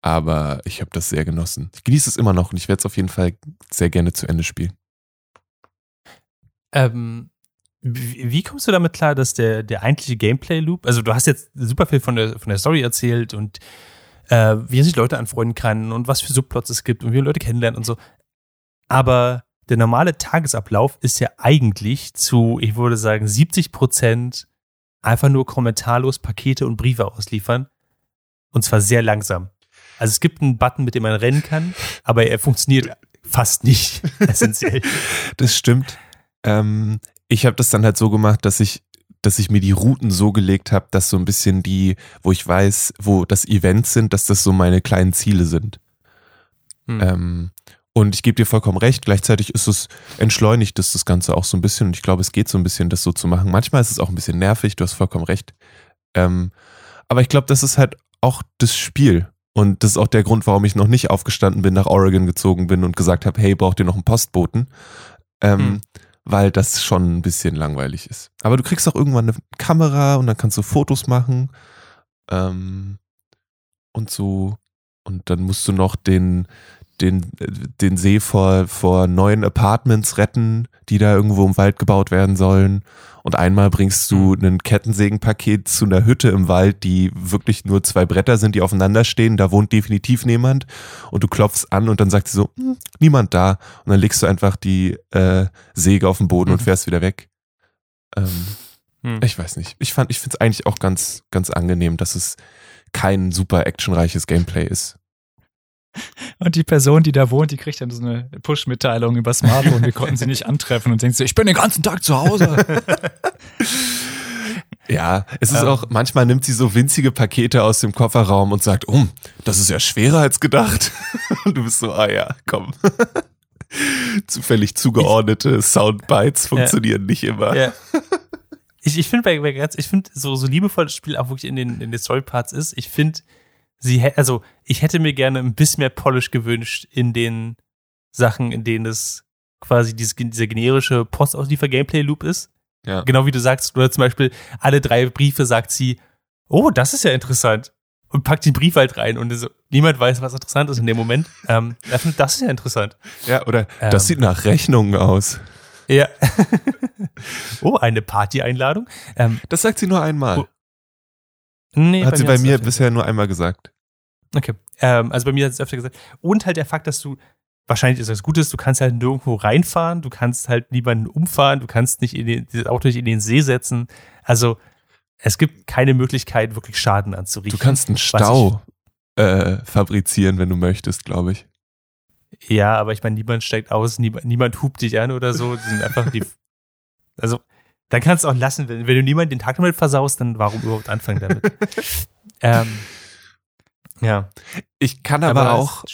S2: aber ich habe das sehr genossen. Ich genieße es immer noch und ich werde es auf jeden Fall sehr gerne zu Ende spielen.
S3: Ähm, wie, kommst du damit klar, dass der, der eigentliche Gameplay-Loop, also du hast jetzt super viel von der, von der Story erzählt und äh, wie man sich Leute anfreunden kann und was für Subplots es gibt und wie man Leute kennenlernt und so. Aber der normale Tagesablauf ist ja eigentlich zu, ich würde sagen, 70 Prozent einfach nur kommentarlos Pakete und Briefe ausliefern. Und zwar sehr langsam. Also es gibt einen Button, mit dem man rennen kann, aber er funktioniert fast nicht essentiell.
S2: Das stimmt. Ähm, ich habe das dann halt so gemacht, dass ich, dass ich mir die Routen so gelegt habe, dass so ein bisschen die, wo ich weiß, wo das Events sind, dass das so meine kleinen Ziele sind.
S3: Hm.
S2: Ähm, und ich gebe dir vollkommen recht, gleichzeitig ist es, entschleunigt es das Ganze auch so ein bisschen und ich glaube, es geht so ein bisschen, das so zu machen. Manchmal ist es auch ein bisschen nervig, du hast vollkommen recht. Ähm, aber ich glaube, das ist halt auch das Spiel. Und das ist auch der Grund, warum ich noch nicht aufgestanden bin, nach Oregon gezogen bin und gesagt habe, hey, braucht ihr noch einen Postboten? Ähm,
S3: Hm.
S2: Weil das schon ein bisschen langweilig ist. Aber du kriegst auch irgendwann eine Kamera und dann kannst du Fotos machen. Ähm, und so. Und dann musst du noch den, den, den See vor, vor neuen Apartments retten, die da irgendwo im Wald gebaut werden sollen. Und einmal bringst du ein Kettensägenpaket zu einer Hütte im Wald, die wirklich nur zwei Bretter sind, die aufeinander stehen. Da wohnt definitiv niemand. Und du klopfst an und dann sagt sie so, "Hm, niemand da. Und dann legst du einfach die äh, Säge auf den Boden und
S3: Mhm.
S2: fährst wieder weg. Ähm,
S3: Hm.
S2: ich weiß nicht. Ich fand, ich finde es eigentlich auch ganz, ganz angenehm, dass es kein super actionreiches Gameplay ist.
S4: Und die Person, die da wohnt, die kriegt dann so eine Push-Mitteilung über Smartphone, wir konnten sie nicht antreffen und denkt so, ich bin den ganzen Tag zu Hause.
S2: Ja, es ist
S3: Ähm.
S2: auch, manchmal nimmt sie so winzige Pakete aus dem Kofferraum und sagt, oh, das ist ja schwerer als gedacht. Und du bist so, ah ja, komm. Zufällig zugeordnete Soundbites funktionieren nicht immer.
S3: Ja. Ich, ich finde bei, bei ganz, ich finde so, so liebevoll das Spiel auch wirklich in den, in den Story-Parts ist, ich finde, sie also ich hätte mir gerne ein bisschen mehr Polish gewünscht in den Sachen, in denen es quasi dieses, dieser generische Postausliefer-Gameplay-Loop ist.
S2: Ja.
S3: Genau wie du sagst, oder zum Beispiel alle drei Briefe sagt sie, oh, das ist ja interessant. Und packt den Brief halt rein und so, niemand weiß, was interessant ist in dem Moment. Ähm, das ist ja interessant.
S2: Ja, oder
S3: Ähm.
S2: das sieht nach Rechnungen aus.
S3: Ja. oh, eine Party-Einladung. Ähm,
S2: Das sagt sie nur einmal.
S3: Nee,
S2: Hat sie bei mir bisher nur einmal gesagt.
S3: Okay. Ähm, also bei mir hat es öfter gesagt. Und halt der Fakt, dass du, wahrscheinlich ist das Gutes, du kannst halt nirgendwo reinfahren, du kannst halt niemanden umfahren, du kannst nicht in den, dieses Auto nicht in den See setzen. Also es gibt keine Möglichkeit, wirklich Schaden anzurichten.
S2: Du kannst einen Stau äh, fabrizieren, wenn du möchtest, glaube ich.
S3: Ja, aber ich meine, niemand steigt aus, niemand, niemand hupt dich an oder so. Die sind einfach die. Also, dann kannst du auch lassen, wenn, wenn du niemanden den Tag damit versaust, dann warum überhaupt anfangen damit? ähm, ja.
S2: Ich kann aber,
S3: es-
S2: auch.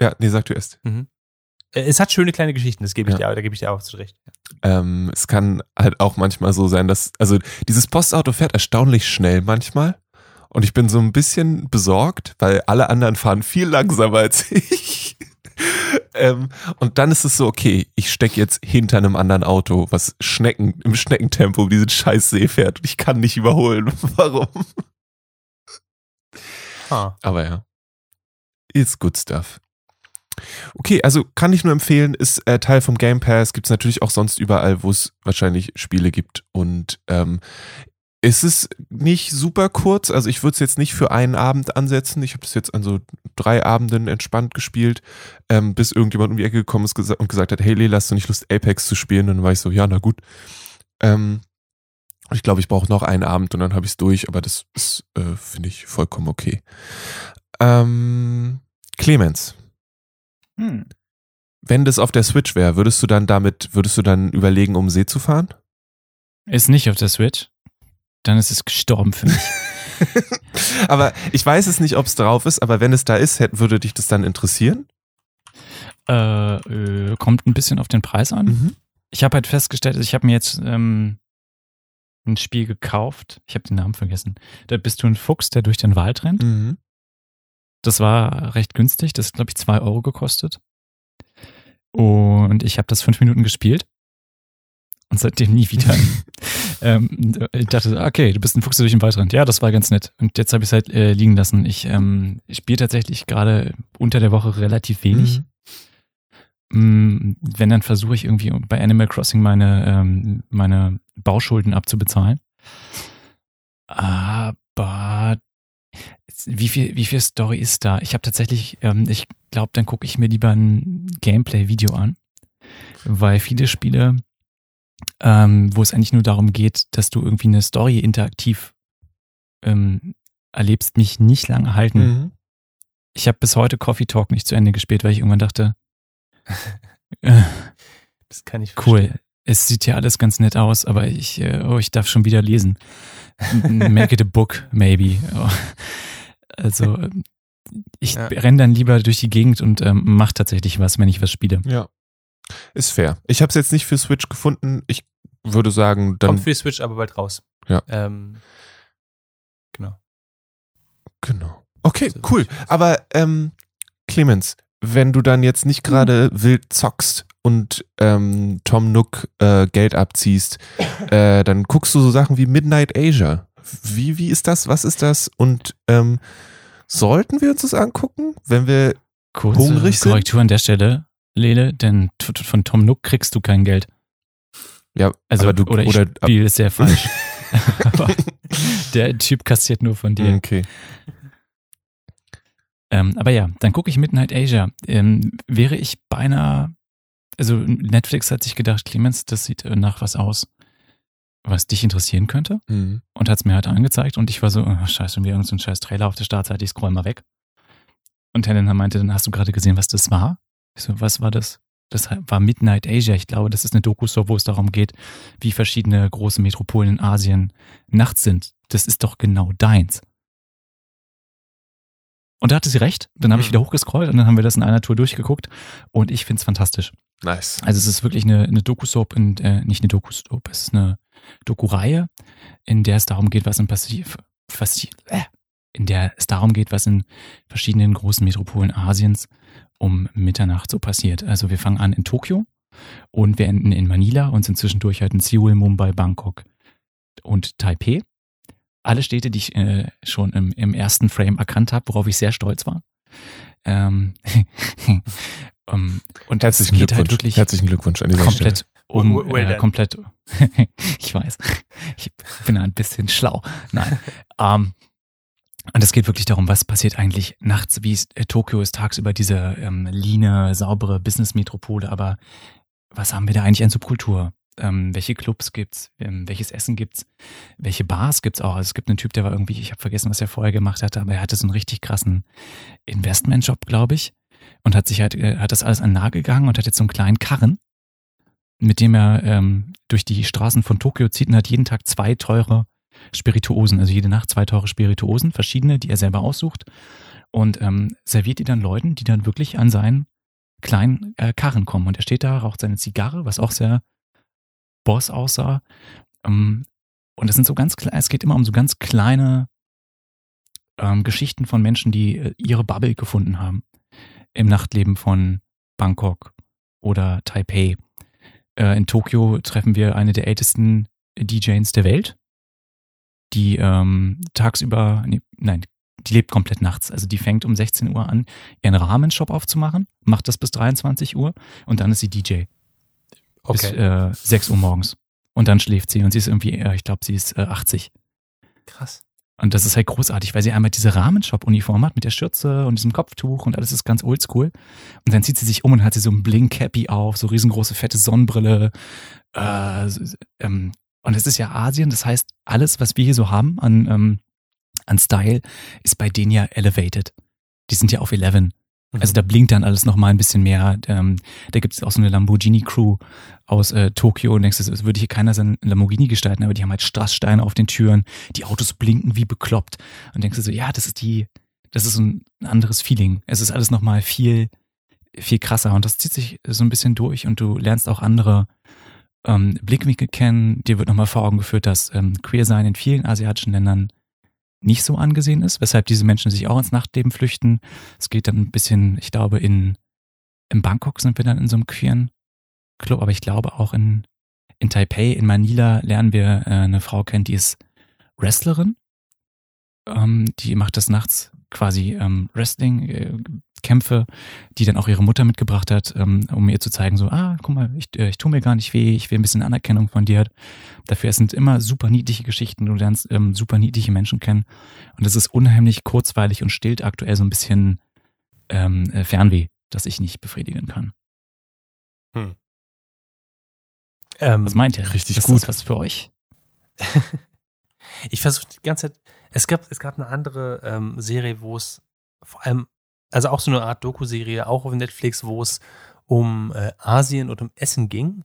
S2: Ja, nee, sag du erst.
S3: Äh, Es hat schöne kleine Geschichten, das gebe ich
S2: Ja.
S3: dir, da gebe ich dir auch zu recht.
S2: Ähm, es kann halt auch manchmal so sein, dass, also dieses Postauto fährt erstaunlich schnell manchmal. Und ich bin so ein bisschen besorgt, weil alle anderen fahren viel langsamer als ich. Ähm, und dann ist es so, okay, ich stecke jetzt hinter einem anderen Auto, was Schnecken, im Schneckentempo diesen scheiß See fährt und ich kann nicht überholen. Warum?
S3: Huh.
S2: Aber ja. It's good stuff. Okay, also kann ich nur empfehlen, ist äh, Teil vom Game Pass, gibt es natürlich auch sonst überall, wo es wahrscheinlich Spiele gibt. Und ähm, es ist nicht super kurz, also ich würde es jetzt nicht für einen Abend ansetzen. Ich habe es jetzt an so drei Abenden entspannt gespielt, ähm, bis irgendjemand um die Ecke gekommen ist gesa und gesagt hat, hey Lela, hast du nicht Lust, Apex zu spielen? Und dann war ich so, ja, na gut. Ähm, ich glaube, ich brauche noch einen Abend und dann habe ich es durch, aber das ist, äh, finde ich, vollkommen okay. Ähm, Clemens,
S4: Hm.
S2: wenn das auf der Switch wäre, würdest du dann damit, würdest du dann überlegen, um See zu fahren?
S4: Ist nicht auf der Switch. Dann ist es gestorben für mich.
S2: aber ich weiß es nicht, ob es drauf ist, aber wenn es da ist, hätte, würde dich das dann interessieren?
S4: äh, äh, kommt ein bisschen auf den Preis an.
S2: Mhm.
S4: Ich habe halt festgestellt, also ich habe mir jetzt ähm, ein Spiel gekauft. Ich habe den Namen vergessen. Da bist du ein Fuchs, der durch den Wald rennt.
S2: Mhm.
S4: Das war recht günstig. Das hat, glaube ich, zwei Euro gekostet. Und ich habe das fünf Minuten gespielt. Und seitdem nie wieder. ähm, ich dachte, okay, du bist ein Fuchs, durch den Wald rennt. Ja, das war ganz nett. Und jetzt habe ich es halt äh, liegen lassen. Ich ähm, spiele tatsächlich gerade unter der Woche relativ wenig.
S2: Mhm.
S4: Mm, Wenn, dann versuche ich irgendwie bei Animal Crossing meine, ähm, meine Bauschulden abzubezahlen. Aber wie viel, wie viel Story ist da? Ich habe tatsächlich, ähm, ich glaube, dann gucke ich mir lieber ein Gameplay-Video an, weil viele Spiele, ähm, wo es eigentlich nur darum geht, dass du irgendwie eine Story interaktiv ähm, erlebst, mich nicht lange halten.
S2: Mhm.
S4: Ich habe bis heute Coffee Talk nicht zu Ende gespielt, weil ich irgendwann dachte, äh,
S3: Das kann ich
S4: cool,
S3: verstehen.
S4: es sieht ja alles ganz nett aus, aber ich, äh, oh, ich darf schon wieder lesen. Make it a book, maybe. Oh. Also ähm, ich
S3: Ja.
S4: renne dann lieber durch die Gegend und ähm, mache tatsächlich was, wenn ich was spiele.
S2: Ja. Ist fair. Ich habe es jetzt nicht für Switch gefunden. Ich würde sagen, dann.
S3: Kommt für die Switch aber bald raus.
S2: Ja.
S3: Ähm, genau.
S2: Genau. Okay,
S3: So,
S2: cool. Aber ähm, Clemens, wenn du dann jetzt nicht gerade wild zockst und ähm, Tom Nook äh, Geld abziehst, äh, dann guckst du so Sachen wie Midnight Asia. Wie, wie ist das? Was ist das? Und ähm, sollten wir uns das angucken, wenn wir
S4: Kurze
S2: Hungrig sind?
S4: Korrektur an der Stelle, Lele, denn von Tom Nook kriegst du kein Geld.
S2: ja,
S4: Also,
S2: aber du
S4: oder ich
S2: oder
S4: spiele es sehr falsch. Aber der Typ kassiert nur von dir.
S2: okay.
S4: Ähm, aber ja, dann gucke ich Midnight Asia. Ähm, wäre ich beinahe, also Netflix hat sich gedacht, Clemens, das sieht äh, nach was aus, was dich interessieren könnte.
S2: Mhm.
S4: Und hat es mir halt angezeigt und ich war so, oh, scheiße, schon wieder irgendein so ein scheiß Trailer auf der Startseite, ich scroll mal weg. Und Helena meinte, dann hast du gerade gesehen, was das war? So, was war das? Das war Midnight Asia. Ich glaube, das ist eine doku wo es darum geht, wie verschiedene große Metropolen in Asien nachts sind. Das ist doch genau deins. Und da hatte sie recht. Dann habe ich
S2: Mhm.
S4: wieder hochgescrollt und dann haben wir das in einer Tour durchgeguckt und ich find's fantastisch.
S2: Nice.
S4: Also es ist wirklich eine, eine Doku-Soap, und, äh, nicht eine Doku-Soap, es ist eine Doku-Reihe, in der es darum geht, was in passiv, passi äh, in der es darum geht, was in verschiedenen großen Metropolen Asiens um Mitternacht so passiert. Also wir fangen an in Tokio und wir enden in Manila und sind zwischendurch halt in Seoul, Mumbai, Bangkok und Taipei. Alle Städte, die ich äh, schon im, im ersten Frame erkannt habe, worauf ich sehr stolz war. Ähm, um, und es
S2: Herzlichen
S4: geht
S2: Glückwunsch.
S4: halt wirklich
S2: Herzlichen Glückwunsch an dieser
S4: komplett um
S3: Well-
S4: äh, komplett ich weiß ich bin ein bisschen schlau nein ähm, und es geht wirklich darum was passiert eigentlich nachts? Wie es äh, Tokio ist tagsüber diese ähm, line saubere Business-Metropole aber was haben wir da eigentlich an Subkultur? Ähm, welche Clubs gibt's? Ähm, welches Essen gibt's? Welche Bars gibt's auch? Also es gibt einen Typ der war irgendwie ich habe vergessen was er vorher gemacht hatte aber er hatte so einen richtig krassen Investmentjob glaube ich und hat sich halt, äh, hat das alles an Nagel gegangen und hat jetzt so einen kleinen Karren, mit dem er ähm, durch die Straßen von Tokio zieht und hat jeden Tag zwei teure Spirituosen, also jede Nacht zwei teure Spirituosen, verschiedene, die er selber aussucht und ähm, serviert die dann Leuten, die dann wirklich an seinen kleinen äh, Karren kommen. Und er steht da, raucht seine Zigarre, was auch sehr Boss aussah. Ähm, und es sind so ganz es geht immer um so ganz kleine ähm, Geschichten von Menschen, die äh, ihre Bubble gefunden haben im Nachtleben von Bangkok oder Taipei. Äh, in Tokio treffen wir eine der ältesten DJs der Welt, die ähm, tagsüber, nee, nein, die lebt komplett nachts. Also die fängt um 16 Uhr an, ihren Rahmenshop aufzumachen, macht das bis 23 Uhr und dann ist sie DJ. Bis
S3: Okay.
S4: äh, 6 Uhr morgens. Und dann schläft sie und sie ist irgendwie, äh, ich glaube, sie ist äh, 80.
S3: Krass.
S4: Und das ist halt großartig, weil sie einmal diese Rahmenshop-Uniform hat mit der Schürze und diesem Kopftuch und alles ist ganz oldschool. Und dann zieht sie sich um und hat sie so ein Blink-Cappy auf, so riesengroße fette Sonnenbrille. Äh, ähm, und es ist ja Asien, das heißt, alles, was wir hier so haben an, ähm, an Style, ist bei denen ja elevated. Die sind ja auf 11. Also da blinkt dann alles nochmal ein bisschen mehr. Ähm, da gibt es auch so eine Lamborghini-Crew aus äh, Tokio und denkst, das würde hier keiner seinen Lamborghini gestalten, aber die haben halt Strasssteine auf den Türen, die Autos blinken wie bekloppt. Und denkst du so, ja, das ist die, das ist ein anderes Feeling. Es ist alles nochmal viel, viel krasser und das zieht sich so ein bisschen durch und du lernst auch andere ähm, Blickwinkel kennen. Dir wird nochmal vor Augen geführt, dass ähm, Queer-Sein in vielen asiatischen Ländern nicht so angesehen ist, weshalb diese Menschen sich auch ins Nachtleben flüchten. Es geht dann ein bisschen, ich glaube, in, in Bangkok sind wir dann in so einem queeren Club, aber ich glaube auch in, in Taipei, in Manila lernen wir äh, eine Frau kennen, die ist Wrestlerin. Ähm, die macht das nachts quasi ähm, Wrestling, äh, Kämpfe, die dann auch ihre Mutter mitgebracht hat, ähm, um ihr zu zeigen, so, ah, guck mal, ich, äh, ich tue mir gar nicht weh, ich will ein bisschen Anerkennung von dir. Dafür, es sind immer super niedliche Geschichten, du lernst ähm, super niedliche Menschen kennen und es ist unheimlich kurzweilig und stillt aktuell so ein bisschen ähm, äh, Fernweh, das ich nicht befriedigen kann.
S3: Ähm,
S4: Was meint ihr?
S2: Richtig
S4: ist
S2: gut.
S4: Das was für euch?
S3: ich versuche die ganze Zeit. Es gab, es gab eine andere ähm, Serie, wo es vor allem, also auch so eine Art Doku-Serie, auch auf Netflix, wo es um äh, Asien und um Essen ging.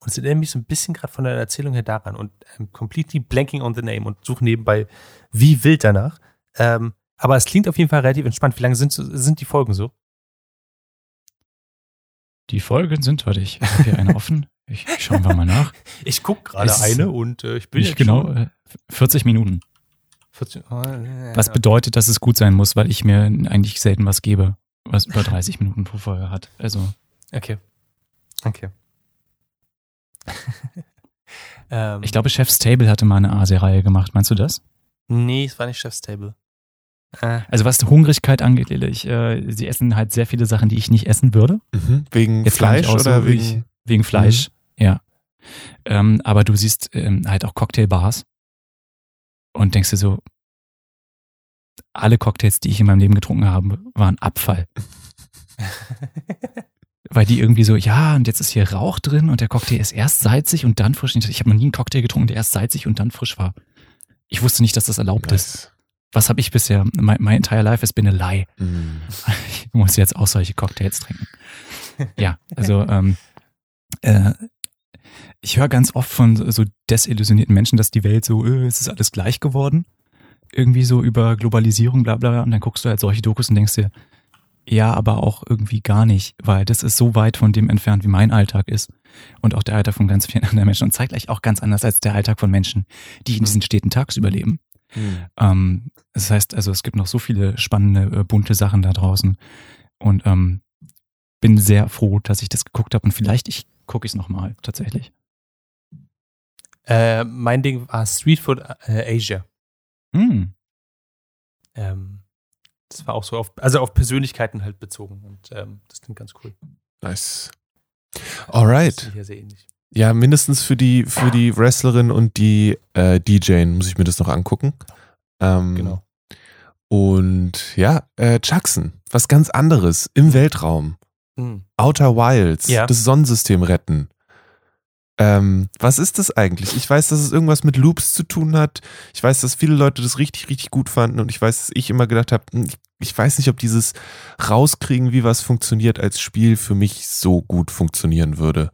S3: Und es erinnert mich so ein bisschen gerade von der Erzählung her daran und I'm completely blanking on the name und suche nebenbei wie wild danach. Ähm, aber es klingt auf jeden Fall relativ entspannt. Wie lange sind, sind die Folgen so?
S4: Die Folgen sind, warte, ich habe hier eine offen. Ich, wir mal nach.
S3: Ich gucke gerade eine und äh, ich bin
S4: Ich
S3: jetzt
S4: genau
S3: schon
S4: äh, 40 Minuten.
S3: 40, oh, äh,
S4: Was bedeutet, dass es gut sein muss, weil ich mir eigentlich selten was gebe, was über 30 Minuten pro Folge hat. Also
S3: Okay. Okay. ähm,
S4: ich glaube, Chef's Table hatte mal eine Asia-Reihe gemacht. Meinst du das?
S3: Nee, es war nicht Chef's Table. Äh,
S4: Also was die Hungrigkeit angeht, Lille, ich, äh, sie essen halt sehr viele Sachen, die ich nicht essen würde.
S2: Mhm. Wegen
S4: Jetzt
S2: Fleisch
S4: aus,
S2: oder
S4: wie
S2: wegen.
S4: Wegen Fleisch, ja. Ähm, aber du siehst ähm, halt auch Cocktailbars und denkst dir so, alle Cocktails, die ich in meinem Leben getrunken habe, waren Abfall. Weil die irgendwie so, ja, und jetzt ist hier Rauch drin und der Cocktail ist erst salzig und dann frisch. Ich habe noch nie einen Cocktail getrunken, der erst salzig und dann frisch war. Ich wusste nicht, dass das erlaubt ist.
S2: Nice.
S4: Was habe ich bisher? My, my entire life has been a lie.
S2: Mhm.
S4: Ich muss jetzt auch solche Cocktails trinken. Ja, also ähm, äh, ich höre ganz oft von so desillusionierten Menschen, dass die Welt so, äh, es ist alles gleich geworden. Irgendwie so über Globalisierung, bla bla. bla. Und dann guckst du halt solche Dokus und denkst dir, ja, aber auch irgendwie gar nicht, weil das ist so weit von dem entfernt, wie mein Alltag ist. Und auch der Alltag von ganz vielen anderen Menschen. Und zeitgleich auch ganz anders als der Alltag von Menschen, die in diesen Städten tagsüber leben.
S2: Mhm.
S4: Ähm, das heißt, also es gibt noch so viele spannende, äh, bunte Sachen da draußen. Und ähm, bin sehr froh, dass ich das geguckt habe. Und vielleicht ich gucke ich es nochmal tatsächlich.
S3: Äh, mein Ding war Street Food äh, Asia.
S4: Hm.
S3: Ähm, das war auch so auf, also auf Persönlichkeiten halt bezogen und ähm, das klingt ganz cool.
S2: Nice. Alright.
S3: ja sehr ähnlich.
S2: Ja, mindestens für die, für die Wrestlerin und die äh, DJ muss ich mir das noch angucken. Ähm,
S3: Genau.
S2: Und ja, äh, Jackson, was ganz anderes im Weltraum.
S3: Mhm.
S2: Outer Wilds,
S3: Ja.
S2: das Sonnensystem retten. Ähm, was ist das eigentlich? Ich weiß, dass es irgendwas mit Loops zu tun hat. Ich weiß, dass viele Leute das richtig, richtig gut fanden und ich weiß, dass ich immer gedacht habe, hm, ich, ich weiß nicht, ob dieses Rauskriegen, wie was funktioniert als Spiel für mich so gut funktionieren würde.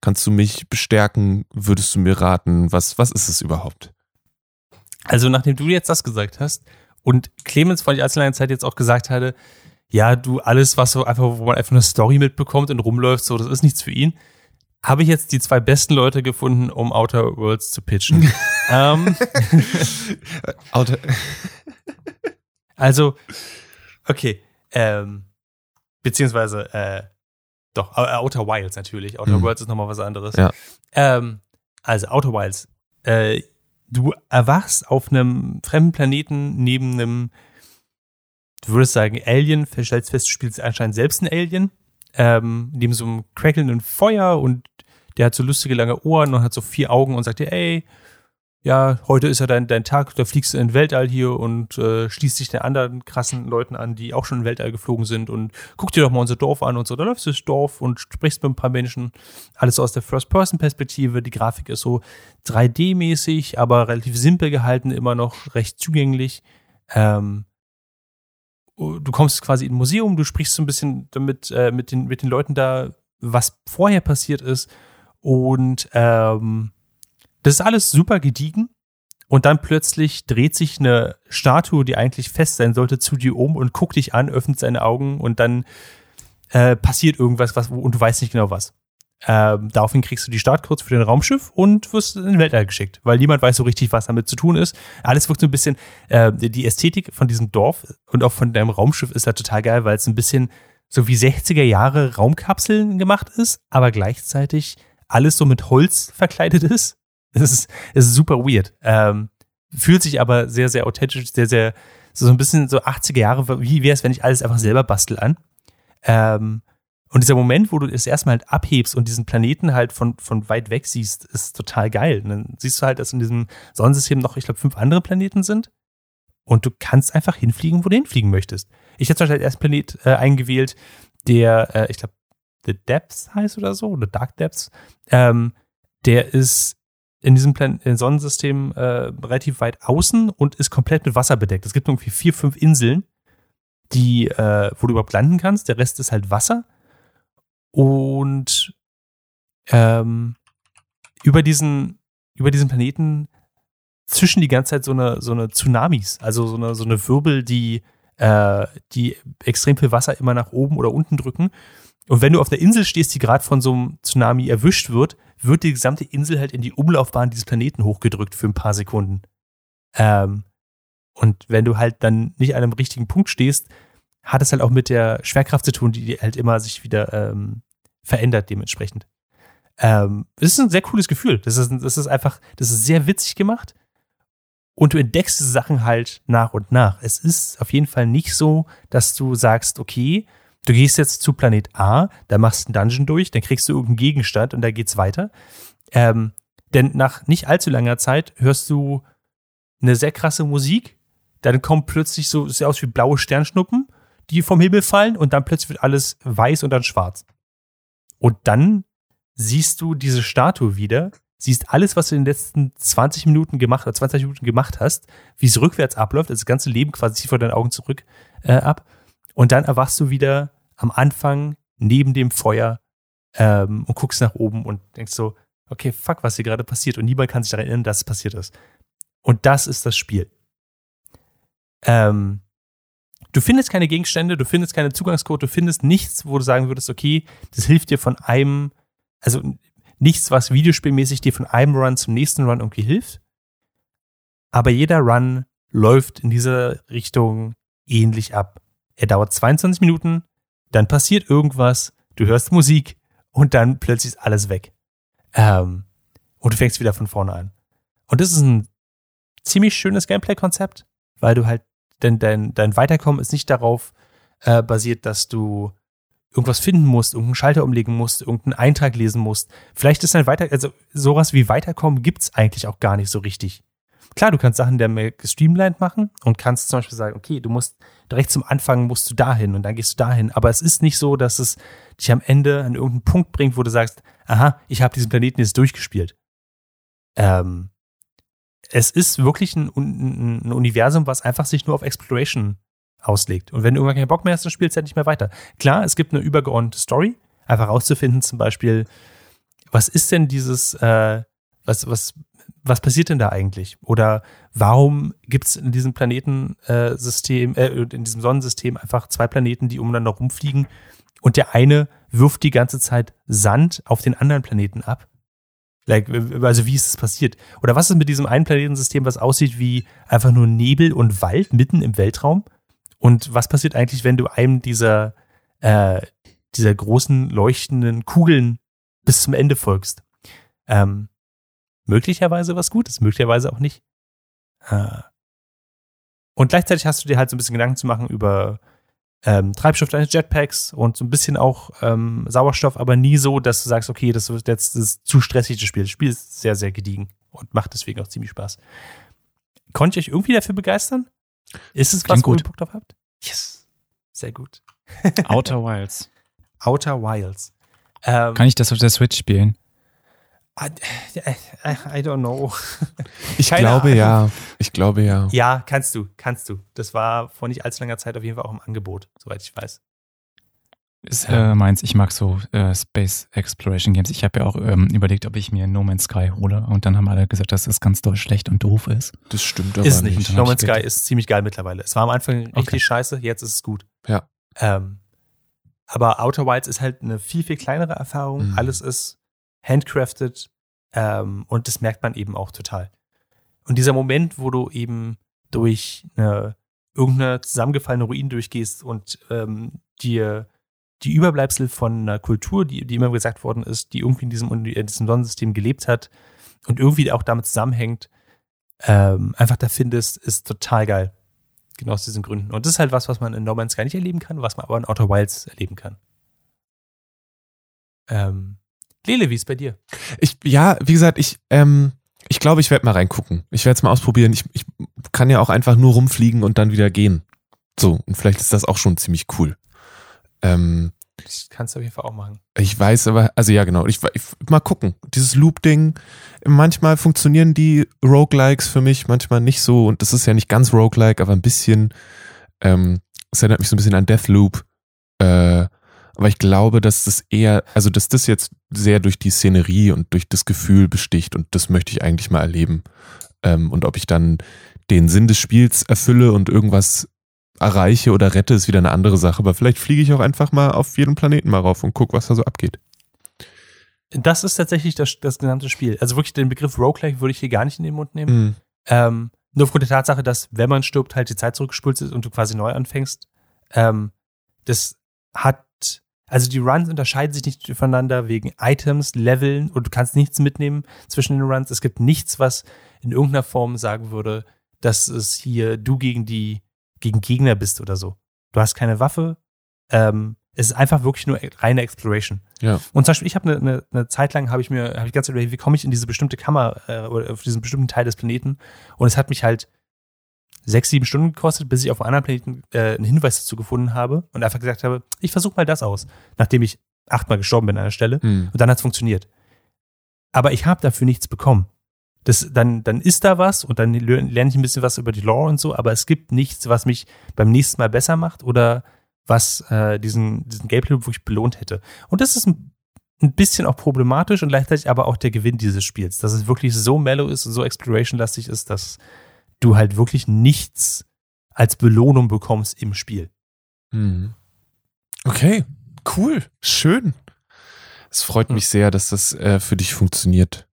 S2: Kannst du mich bestärken? Würdest du mir raten? Was, was ist es überhaupt?
S3: Also, nachdem du jetzt das gesagt hast und Clemens vor allzu langer Zeit jetzt auch gesagt hatte, ja, du, alles, was so einfach, wo man einfach eine Story mitbekommt und rumläuft, so, das ist nichts für ihn, habe ich jetzt die zwei besten Leute gefunden, um Outer Worlds zu pitchen. ähm,
S2: Outer
S3: also, okay, ähm, beziehungsweise, äh, Doch, äh, Outer Wilds natürlich. Outer
S2: Mhm.
S3: Worlds ist nochmal was anderes.
S2: Ja.
S3: Ähm, also Outer Wilds. Äh, du erwachst auf einem fremden Planeten neben einem, du würdest sagen, Alien, stellst fest, du spielst anscheinend selbst ein Alien, ähm, neben so einem crackelnden Feuer und der hat so lustige lange Ohren und hat so vier Augen und sagt dir, ey, ja, heute ist ja dein, dein Tag, da fliegst du in den Weltall hier und äh, schließt dich den anderen krassen Leuten an, die auch schon in den Weltall geflogen sind und guck dir doch mal unser Dorf an und so. Da läufst du durchs Dorf und sprichst mit ein paar Menschen. Alles aus der First-Person-Perspektive. Die Grafik ist so 3D-mäßig, aber relativ simpel gehalten, immer noch recht zugänglich. Ähm, du kommst quasi in ein Museum, du sprichst so ein bisschen damit, äh, mit, den, mit den Leuten da, was vorher passiert ist. Und ähm, das ist alles super gediegen. Und dann plötzlich dreht sich eine Statue, die eigentlich fest sein sollte, zu dir um und guckt dich an, öffnet seine Augen und dann äh, passiert irgendwas, was, und du weißt nicht genau was. Ähm, daraufhin kriegst du die Startcodes für dein Raumschiff und wirst in den Weltall geschickt, weil niemand weiß so richtig, was damit zu tun ist. Alles wirkt so ein bisschen, äh, die Ästhetik von diesem Dorf und auch von deinem Raumschiff ist da total geil, weil es ein bisschen so wie 60er Jahre Raumkapseln gemacht ist, aber gleichzeitig alles so mit Holz verkleidet ist. Es ist, ist super weird. Ähm, fühlt sich aber sehr, sehr authentisch, sehr, sehr, so ein bisschen so 80er Jahre, wie wäre es, wenn ich alles einfach selber bastel an. Ähm, und dieser Moment, wo du es erstmal halt abhebst und diesen Planeten halt von, von weit weg siehst, ist total geil. Und dann siehst du halt, dass in diesem Sonnensystem noch, ich glaube, fünf andere Planeten sind. Und du kannst einfach hinfliegen, wo du hinfliegen möchtest. Ich hätte zum Beispiel als ersten Planet äh, eingewählt, der, äh, ich glaube, The Depths heißt oder so, oder Dark Depths. Ähm, der ist in diesem Plan in Sonnensystem äh, relativ weit außen und ist komplett mit Wasser bedeckt. Es gibt irgendwie vier, fünf Inseln, die, äh, wo du überhaupt landen kannst. Der Rest ist halt Wasser. Und ähm, über diesen, über diesen Planeten zischen die ganze Zeit so eine, so eine Tsunamis, also so eine, so eine Wirbel, die, äh, die extrem viel Wasser immer nach oben oder unten drücken. Und wenn du auf der Insel stehst, die gerade von so einem Tsunami erwischt wird, wird die gesamte Insel halt in die Umlaufbahn dieses Planeten hochgedrückt für ein paar Sekunden. Ähm, und wenn du halt dann nicht an einem richtigen Punkt stehst, hat es halt auch mit der Schwerkraft zu tun, die halt immer sich wieder ähm, verändert dementsprechend. Ähm, das ist ein sehr cooles Gefühl. Das ist, das ist einfach, das ist sehr witzig gemacht. Und du entdeckst diese Sachen halt nach und nach. Es ist auf jeden Fall nicht so, dass du sagst, okay, du gehst jetzt zu Planet A, da machst du einen Dungeon durch, dann kriegst du irgendeinen Gegenstand und da geht's weiter. Ähm, denn nach nicht allzu langer Zeit hörst du eine sehr krasse Musik, dann kommt plötzlich so, sieht aus wie blaue Sternschnuppen, die vom Himmel fallen und dann plötzlich wird alles weiß und dann schwarz. Und dann siehst du diese Statue wieder, siehst alles, was du in den letzten 20 Minuten gemacht oder 20 Minuten gemacht hast, wie es rückwärts abläuft, also das ganze Leben quasi zieht vor deinen Augen zurück äh, ab. Und dann erwachst du wieder am Anfang neben dem Feuer ähm, und guckst nach oben und denkst so, okay, fuck, was hier gerade passiert. Und niemand kann sich daran erinnern, dass es passiert ist. Und das ist das Spiel. Ähm, du findest keine Gegenstände, du findest keine Zugangscode, du findest nichts, wo du sagen würdest, okay, das hilft dir von einem, also nichts, was videospielmäßig dir von einem Run zum nächsten Run irgendwie hilft. Aber jeder Run läuft in dieser Richtung ähnlich ab. Er dauert 22 Minuten, dann passiert irgendwas, du hörst Musik und dann plötzlich ist alles weg. Ähm, und du fängst wieder von vorne an. Und das ist ein ziemlich schönes Gameplay-Konzept, weil du halt, denn dein, dein Weiterkommen ist nicht darauf äh, basiert, dass du irgendwas finden musst, irgendeinen Schalter umlegen musst, irgendeinen Eintrag lesen musst. Vielleicht ist dein Weiter, also sowas wie Weiterkommen gibt's eigentlich auch gar nicht so richtig. Klar, du kannst Sachen der mehr gestreamlined machen und kannst zum Beispiel sagen, okay, du musst direkt zum Anfang musst du dahin und dann gehst du dahin. Aber es ist nicht so, dass es dich am Ende an irgendeinen Punkt bringt, wo du sagst, aha, ich habe diesen Planeten jetzt durchgespielt. Ähm, es ist wirklich ein, ein, ein Universum, was einfach sich nur auf Exploration auslegt. Und wenn du irgendwann keinen Bock mehr hast, dann spielst du halt nicht mehr weiter. Klar, es gibt eine übergeordnete Story, einfach rauszufinden, zum Beispiel, was ist denn dieses, äh, was, was, was passiert denn da eigentlich? Oder warum gibt es in diesem Planetensystem, äh, in diesem Sonnensystem einfach zwei Planeten, die umeinander rumfliegen und der eine wirft die ganze Zeit Sand auf den anderen Planeten ab? Like, also wie ist das passiert? Oder was ist mit diesem einen Planetensystem, was aussieht wie einfach nur Nebel und Wald mitten im Weltraum? Und was passiert eigentlich, wenn du einem dieser, äh, dieser großen leuchtenden Kugeln bis zum Ende folgst. Ähm, möglicherweise was Gutes, möglicherweise auch nicht. Äh, und gleichzeitig hast du dir halt so ein bisschen Gedanken zu machen über ähm, Treibstoff deines Jetpacks und so ein bisschen auch ähm, Sauerstoff, aber nie so, dass du sagst, okay, das wird jetzt das zu stressig das Spiel. Das Spiel ist sehr, sehr gediegen und macht deswegen auch ziemlich Spaß. Konnte ich euch irgendwie dafür begeistern? Ist es was,
S4: Klingt
S3: wo
S4: gut.
S3: ihr Bock drauf habt? Yes. Sehr gut.
S4: Outer Wilds.
S3: Outer Wilds. Ähm,
S4: Kann ich das auf der Switch spielen?
S3: I, I, I don't know.
S2: Ich
S3: Keine
S2: glaube
S3: Ahnung.
S2: ja. Ich glaube ja.
S3: Ja, kannst du, kannst du. Das war vor nicht allzu langer Zeit auf jeden Fall auch im Angebot, soweit ich weiß.
S4: Ist äh, meins. Ich mag so äh, Space Exploration Games. Ich habe ja auch ähm, überlegt, ob ich mir No Man's Sky hole. Und dann haben alle gesagt, dass das ganz doll schlecht und doof ist.
S2: Das stimmt aber
S3: Ist
S2: nicht.
S3: nicht. No Man's Sky ist ziemlich geil mittlerweile. Es war am Anfang richtig
S4: Okay.
S3: scheiße, jetzt ist es gut.
S2: Ja.
S3: Ähm, aber Outer Wilds ist halt eine viel, viel kleinere Erfahrung.
S2: Mhm.
S3: Alles ist handcrafted ähm, und das merkt man eben auch total. Und dieser Moment, wo du eben durch eine, irgendeine zusammengefallene Ruin durchgehst und ähm, dir die Überbleibsel von einer Kultur, die, die immer gesagt worden ist, die irgendwie in diesem, in diesem Sonnensystem gelebt hat und irgendwie auch damit zusammenhängt, ähm, einfach da findest, ist total geil. Genau aus diesen Gründen. Und das ist halt was, was man in No Man's Sky nicht erleben kann, was man aber in Outer Wilds erleben kann. Ähm, Lele, wie ist bei dir?
S2: Ich, ja, wie gesagt, ich, ähm, ich glaube, ich werde mal reingucken. Ich werde es mal ausprobieren. Ich, ich kann ja auch einfach nur rumfliegen und dann wieder gehen. So, und vielleicht ist das auch schon ziemlich cool. Ähm,
S3: Das kannst du auf jeden Fall auch machen.
S2: ich weiß aber, also ja, genau. Ich, ich mal gucken. Dieses Loop-Ding, manchmal funktionieren die Roguelikes für mich, manchmal nicht so. Und das ist ja nicht ganz Roguelike, aber ein bisschen. Ähm, es erinnert mich so ein bisschen an Deathloop. Äh, aber ich glaube, dass das eher, also dass das jetzt sehr durch die Szenerie und durch das Gefühl besticht und das möchte ich eigentlich mal erleben. Ähm, und ob ich dann den Sinn des Spiels erfülle und irgendwas erreiche oder rette, ist wieder eine andere Sache. Aber vielleicht fliege ich auch einfach mal auf jeden Planeten mal rauf und gucke, was da so abgeht.
S3: Das ist tatsächlich das, das gesamte Spiel. Also wirklich den Begriff Roguelike würde ich hier gar nicht in den Mund nehmen.
S2: Mhm.
S3: Ähm, nur aufgrund der Tatsache, dass, wenn man stirbt, halt die Zeit zurückgespult ist und du quasi neu anfängst. Ähm, das hat, also die Runs unterscheiden sich nicht voneinander wegen Items, Leveln und du kannst nichts mitnehmen zwischen den Runs. Es gibt nichts, was in irgendeiner Form sagen würde, dass es hier du gegen die, gegen Gegner bist oder so. Du hast keine Waffe. Ähm, es ist einfach wirklich nur reine Exploration.
S2: Ja.
S3: Und zum Beispiel, ich habe eine, eine, eine Zeit lang, habe ich mir, habe ich ganz überlegt, wie komme ich in diese bestimmte Kammer äh, oder auf diesen bestimmten Teil des Planeten. Und es hat mich halt sechs, sieben Stunden gekostet, bis ich auf einem anderen Planeten äh, einen Hinweis dazu gefunden habe und einfach gesagt habe, ich versuche mal das aus, nachdem ich achtmal gestorben bin an der Stelle.
S2: Mhm.
S3: Und dann hat es funktioniert. Aber ich habe dafür nichts bekommen. Das, dann, dann ist da was und dann lerne ich ein bisschen was über die Lore und so, aber es gibt nichts, was mich beim nächsten Mal besser macht oder was äh, diesen, diesen Gameplay wirklich belohnt hätte. Und das ist ein, ein bisschen auch problematisch und gleichzeitig aber auch der Gewinn dieses Spiels, dass es wirklich so mellow ist und so exploration-lastig ist, dass du halt wirklich nichts als Belohnung bekommst im Spiel.
S2: Mhm. Okay, cool, schön. Es freut mich sehr, dass das äh, für dich funktioniert.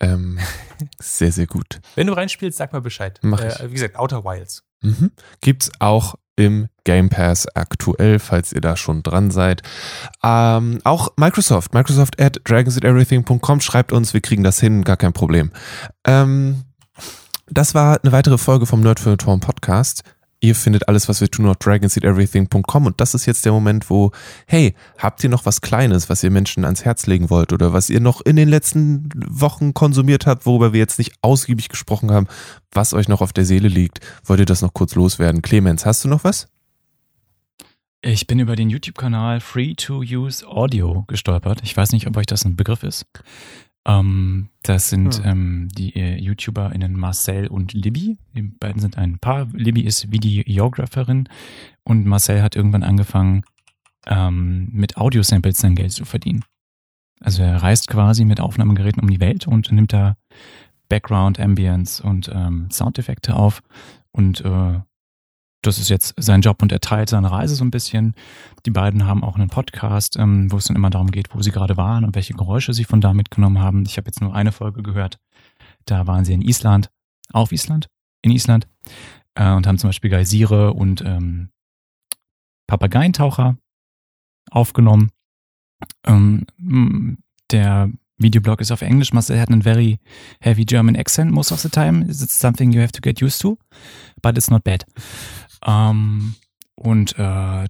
S2: Ähm, sehr, sehr gut.
S3: Wenn du reinspielst, sag mal Bescheid.
S2: Mach ich.
S3: Äh, wie gesagt, Outer Wilds.
S2: Mhm. Gibt's auch im Game Pass aktuell, falls ihr da schon dran seid. Ähm, auch Microsoft, Microsoft at dragonseateverything.com schreibt uns, wir kriegen das hin, gar kein Problem. Ähm, das war eine weitere Folge vom Nerd für Torn Podcast. Ihr findet alles, was wir tun, auf dragonseateverything.com und das ist jetzt der Moment, wo, hey, habt ihr noch was Kleines, was ihr Menschen ans Herz legen wollt oder was ihr noch in den letzten Wochen konsumiert habt, worüber wir jetzt nicht ausgiebig gesprochen haben, was euch noch auf der Seele liegt? Wollt ihr das noch kurz loswerden? Clemens, hast du noch was?
S4: Ich bin über den YouTube-Kanal Free to Use Audio gestolpert. Ich weiß nicht, ob euch das ein Begriff ist. Ähm, das sind
S3: Hm.
S4: ähm, die äh, YouTuberInnen Marcel und Libby. Die beiden sind ein Paar. Libby ist Videographerin und Marcel hat irgendwann angefangen, ähm, mit Audiosamples sein Geld zu verdienen. Also er reist quasi mit Aufnahmegeräten um die Welt und nimmt da Background, Ambience und ähm, Soundeffekte auf und äh, das ist jetzt sein Job und er teilt seine Reise so ein bisschen. Die beiden haben auch einen Podcast, ähm, wo es dann immer darum geht, wo sie gerade waren und welche Geräusche sie von da mitgenommen haben. Ich habe jetzt nur eine Folge gehört. Da waren sie in Island, auf Island, in Island, äh, und haben zum Beispiel Geysire und ähm, Papageientaucher aufgenommen. Ähm, der Videoblog ist auf Englisch. Marcel hat einen very heavy German accent most of the time. It's something you have to get used to, but it's not bad. Ähm, und äh,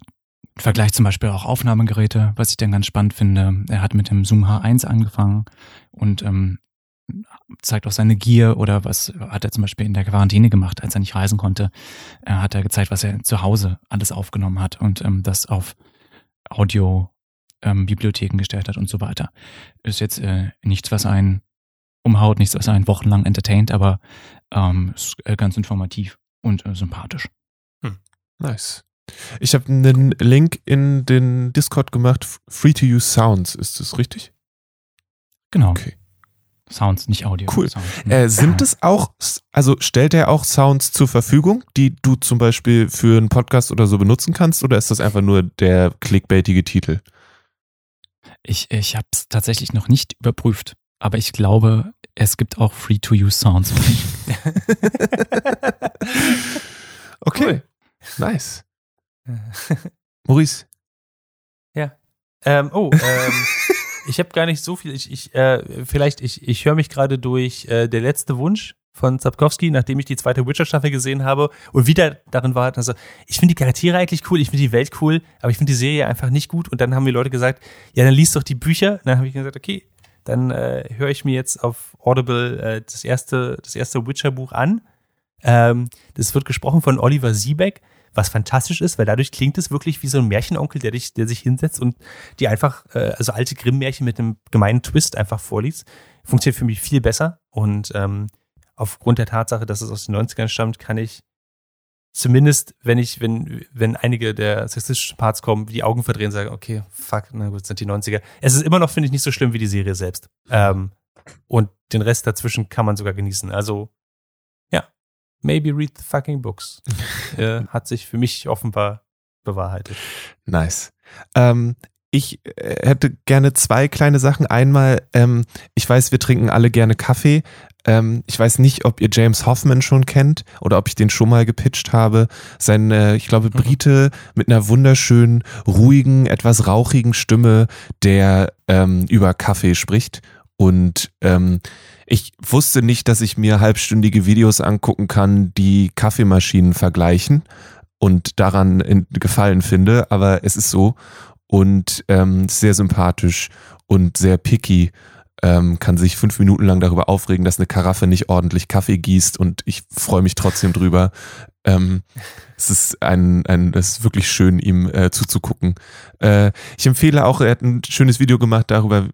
S4: Vergleich zum Beispiel auch Aufnahmegeräte, was ich dann ganz spannend finde. Er hat mit dem Zoom H1 angefangen und ähm, zeigt auch seine Gier oder was hat er zum Beispiel in der Quarantäne gemacht, als er nicht reisen konnte. Er hat er gezeigt, was er zu Hause alles aufgenommen hat und ähm, das auf Audio ähm, Bibliotheken gestellt hat und so weiter. Ist jetzt äh, nichts, was einen umhaut, nichts, was einen wochenlang entertaint, aber ähm, ist äh, ganz informativ und äh, sympathisch.
S2: Nice. Ich habe einen Link in den Discord gemacht. Free to use Sounds, ist das richtig?
S4: Genau.
S2: Okay.
S4: Sounds, nicht Audio.
S2: Cool.
S4: Sounds.
S2: Äh, sind es auch, also stellt er auch Sounds zur Verfügung, die du zum Beispiel für einen Podcast oder so benutzen kannst, oder ist das einfach nur der clickbaitige Titel?
S4: Ich, ich habe es tatsächlich noch nicht überprüft, aber ich glaube, es gibt auch Free-to-Use-Sounds.
S2: okay, cool. Nice. Maurice.
S3: Ja. Ähm, oh, ähm, ich habe gar nicht so viel. Ich, ich äh, vielleicht, ich, ich höre mich gerade durch äh, der letzte Wunsch von Zapkowski, nachdem ich die zweite Witcher-Staffel gesehen habe und wieder darin war, also ich finde die Charaktere eigentlich cool, ich finde die Welt cool, aber ich finde die Serie einfach nicht gut. Und dann haben mir Leute gesagt, ja, dann liest doch die Bücher. Und dann habe ich gesagt, okay, dann äh, höre ich mir jetzt auf Audible äh, das erste, das erste Witcher-Buch an. Ähm, das wird gesprochen von Oliver Siebeck was fantastisch ist, weil dadurch klingt es wirklich wie so ein Märchenonkel, der, dich, der sich hinsetzt und die einfach, äh, also alte Grimm-Märchen mit einem gemeinen Twist einfach vorliest. Funktioniert für mich viel besser und ähm, aufgrund der Tatsache, dass es aus den 90ern stammt, kann ich zumindest, wenn ich, wenn, wenn einige der sexistischen Parts kommen, die Augen verdrehen und sagen, okay, fuck, na gut, sind die 90er. Es ist immer noch, finde ich, nicht so schlimm wie die Serie selbst. Ähm, und den Rest dazwischen kann man sogar genießen. Also maybe read the fucking books. äh, hat sich für mich offenbar bewahrheitet.
S2: Nice. Ähm, ich äh, hätte gerne zwei kleine Sachen. Einmal, ähm, ich weiß, wir trinken alle gerne Kaffee. Ähm, ich weiß nicht, ob ihr James Hoffman schon kennt oder ob ich den schon mal gepitcht habe. Sein, äh, ich glaube, mhm. Brite mit einer wunderschönen, ruhigen, etwas rauchigen Stimme, der ähm, über Kaffee spricht. Und ähm, ich wusste nicht, dass ich mir halbstündige Videos angucken kann, die Kaffeemaschinen vergleichen und daran Gefallen finde, aber es ist so und ähm, sehr sympathisch und sehr picky. Ähm, kann sich fünf Minuten lang darüber aufregen, dass eine Karaffe nicht ordentlich Kaffee gießt und ich freue mich trotzdem drüber. Ähm, es ist ein, ein, es ist wirklich schön, ihm äh, zuzugucken. Äh, ich empfehle auch, er hat ein schönes Video gemacht darüber,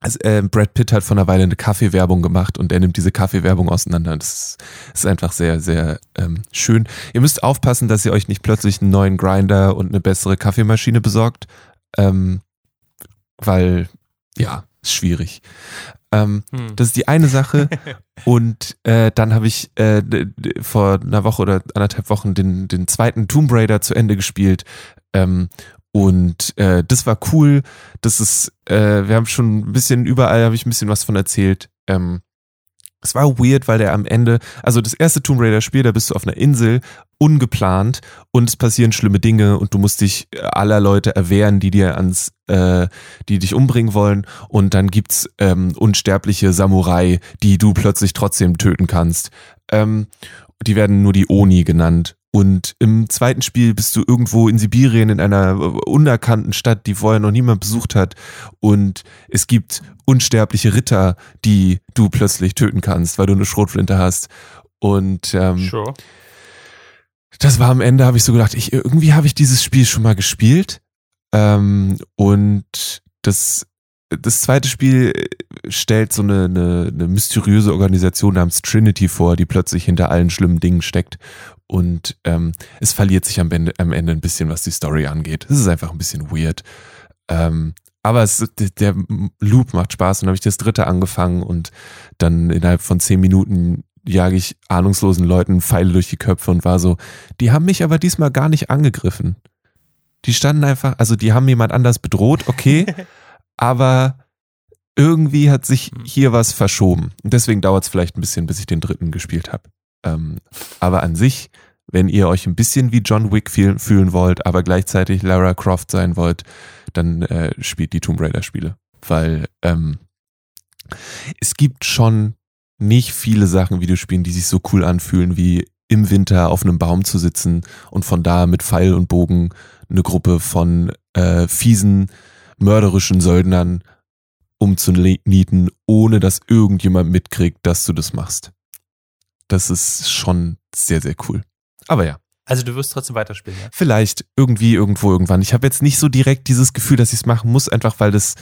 S2: also, äh, Brad Pitt hat vor einer Weile eine Kaffeewerbung gemacht und er nimmt diese Kaffeewerbung auseinander. Das ist, das ist einfach sehr, sehr ähm, schön. Ihr müsst aufpassen, dass ihr euch nicht plötzlich einen neuen Grinder und eine bessere Kaffeemaschine besorgt, ähm, weil ja, ist schwierig. Ähm, hm. Das ist die eine Sache. und äh, dann habe ich äh, vor einer Woche oder anderthalb Wochen den, den zweiten Tomb Raider zu Ende gespielt. Ähm, und äh, das war cool. Das ist, äh, wir haben schon ein bisschen überall, habe ich ein bisschen was von erzählt. Ähm, es war weird, weil der am Ende, also das erste Tomb Raider Spiel, da bist du auf einer Insel, ungeplant und es passieren schlimme Dinge und du musst dich aller Leute erwehren, die dir ans, äh, die dich umbringen wollen und dann gibt's ähm, unsterbliche Samurai, die du plötzlich trotzdem töten kannst. Ähm, die werden nur die Oni genannt und im zweiten Spiel bist du irgendwo in Sibirien in einer unerkannten Stadt, die vorher noch niemand besucht hat. Und es gibt unsterbliche Ritter, die du plötzlich töten kannst, weil du eine Schrotflinte hast. Und ähm, sure. das war am Ende, habe ich so gedacht, ich, irgendwie habe ich dieses Spiel schon mal gespielt. Ähm, und das das zweite Spiel äh, stellt so eine, eine, eine mysteriöse Organisation namens Trinity vor, die plötzlich hinter allen schlimmen Dingen steckt. Und ähm, es verliert sich am Ende, am Ende ein bisschen, was die Story angeht. Es ist einfach ein bisschen weird. Ähm, aber es, der Loop macht Spaß und habe ich das dritte angefangen und dann innerhalb von zehn Minuten jage ich ahnungslosen Leuten Pfeile durch die Köpfe und war so, die haben mich aber diesmal gar nicht angegriffen. Die standen einfach, also die haben jemand anders bedroht, okay, aber irgendwie hat sich hm. hier was verschoben. Und deswegen dauert es vielleicht ein bisschen, bis ich den dritten gespielt habe. Ähm, aber an sich Wenn ihr euch ein bisschen wie John Wick fühlen, fühlen wollt, aber gleichzeitig Lara Croft sein wollt, dann äh, spielt die Tomb Raider Spiele. Weil ähm, es gibt schon nicht viele Sachen Videospielen, die sich so cool anfühlen, wie im Winter auf einem Baum zu sitzen und von da mit Pfeil und Bogen eine Gruppe von äh, fiesen, mörderischen Söldnern umzunieten, ohne dass irgendjemand mitkriegt, dass du das machst. Das ist schon sehr, sehr cool. Aber ja.
S3: Also du wirst trotzdem weiterspielen, ja?
S2: Vielleicht irgendwie, irgendwo, irgendwann. Ich habe jetzt nicht so direkt dieses Gefühl, dass ich es machen muss, einfach weil das,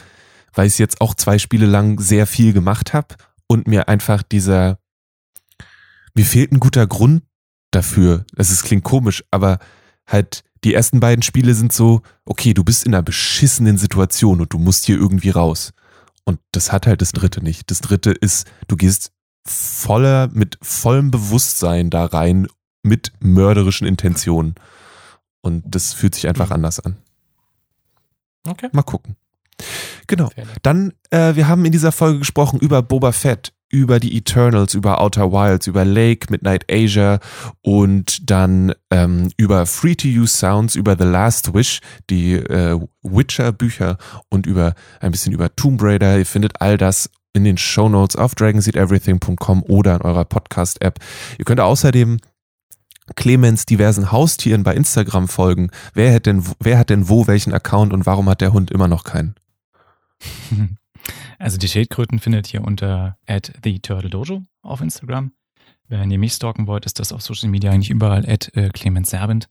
S2: weil ich jetzt auch zwei Spiele lang sehr viel gemacht habe und mir einfach dieser, mir fehlt ein guter Grund dafür. Das ist, klingt komisch, aber halt die ersten beiden Spiele sind so, okay, du bist in einer beschissenen Situation und du musst hier irgendwie raus. Und das hat halt das dritte nicht. Das dritte ist, du gehst voller, mit vollem Bewusstsein da rein, mit mörderischen Intentionen. Und das fühlt sich einfach anders an.
S3: Okay.
S2: Mal gucken. Genau. Dann, äh, wir haben in dieser Folge gesprochen über Boba Fett, über die Eternals, über Outer Wilds, über Lake, Midnight Asia und dann ähm, über Free to Use Sounds, über The Last Wish, die äh, Witcher-Bücher und über ein bisschen über Tomb Raider. Ihr findet all das in den Show Notes auf dragonseedeverything.com oder in eurer Podcast-App. Ihr könnt außerdem Clemens diversen Haustieren bei Instagram folgen. Wer hat denn, wer hat denn wo welchen Account und warum hat der Hund immer noch keinen?
S4: Also die Schildkröten findet ihr unter at theturtledojo auf Instagram. Wenn ihr mich stalken wollt, ist das auf Social Media eigentlich überall at äh, Clemens Serbent.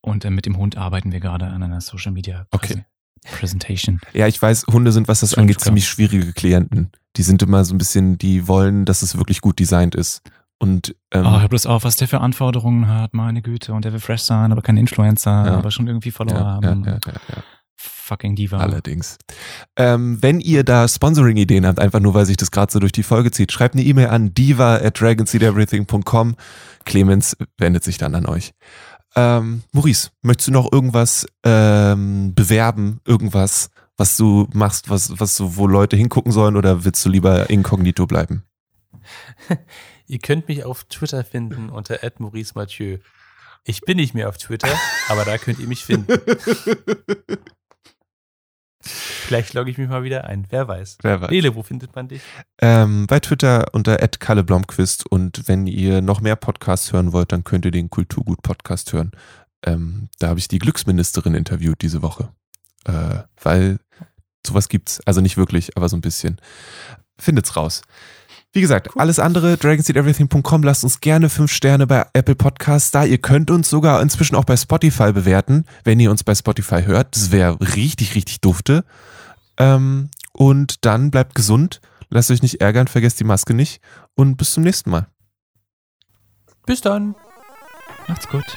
S4: Und äh, mit dem Hund arbeiten wir gerade an einer Social Media
S2: Okay.
S4: Presentation.
S2: Ja, ich weiß, Hunde sind, was das
S4: Schon
S2: angeht, ziemlich schwierige Klienten. Die sind immer so ein bisschen, die wollen, dass es wirklich gut designt ist. Und ähm,
S4: Oh, hör bloß auf, was der für Anforderungen hat, meine Güte. Und der will fresh sein, aber kein Influencer,
S2: Ja.
S4: aber schon irgendwie Follower
S2: ja, ja,
S4: haben.
S2: ja, ja, ja.
S4: Fucking Diva.
S2: Allerdings. Ähm, wenn ihr da Sponsoring-Ideen habt, einfach nur, weil sich das gerade so durch die Folge zieht, schreibt eine E-Mail an diva at dragonseedeverything.com. Clemens wendet sich dann an euch. Ähm, Maurice, möchtest du noch irgendwas ähm, bewerben? Irgendwas, was du machst, was, was so, wo Leute hingucken sollen oder willst du lieber inkognito bleiben?
S3: Ihr könnt mich auf Twitter finden unter Maurice Mathieu. Ich bin nicht mehr auf Twitter, aber da könnt ihr mich finden. Vielleicht logge ich mich mal wieder ein. Wer weiß.
S2: Wer weiß.
S3: Nele, wo findet man dich?
S2: Ähm, bei Twitter unter @kalleblomquist und wenn ihr noch mehr Podcasts hören wollt, dann könnt ihr den Kulturgut Podcast hören. Ähm, da habe ich die Glücksministerin interviewt diese Woche, äh, weil sowas gibt's, also nicht wirklich, aber so ein bisschen. Findet's raus. Wie gesagt, alles andere, dragonseedeverything.com, lasst uns gerne fünf Sterne bei Apple Podcasts da. Ihr könnt uns sogar inzwischen auch bei Spotify bewerten, wenn ihr uns bei Spotify hört. Das wäre richtig, richtig dufte. Ähm, und dann bleibt gesund, lasst euch nicht ärgern, vergesst die Maske nicht und bis zum nächsten Mal.
S3: Bis dann.
S4: Macht's gut.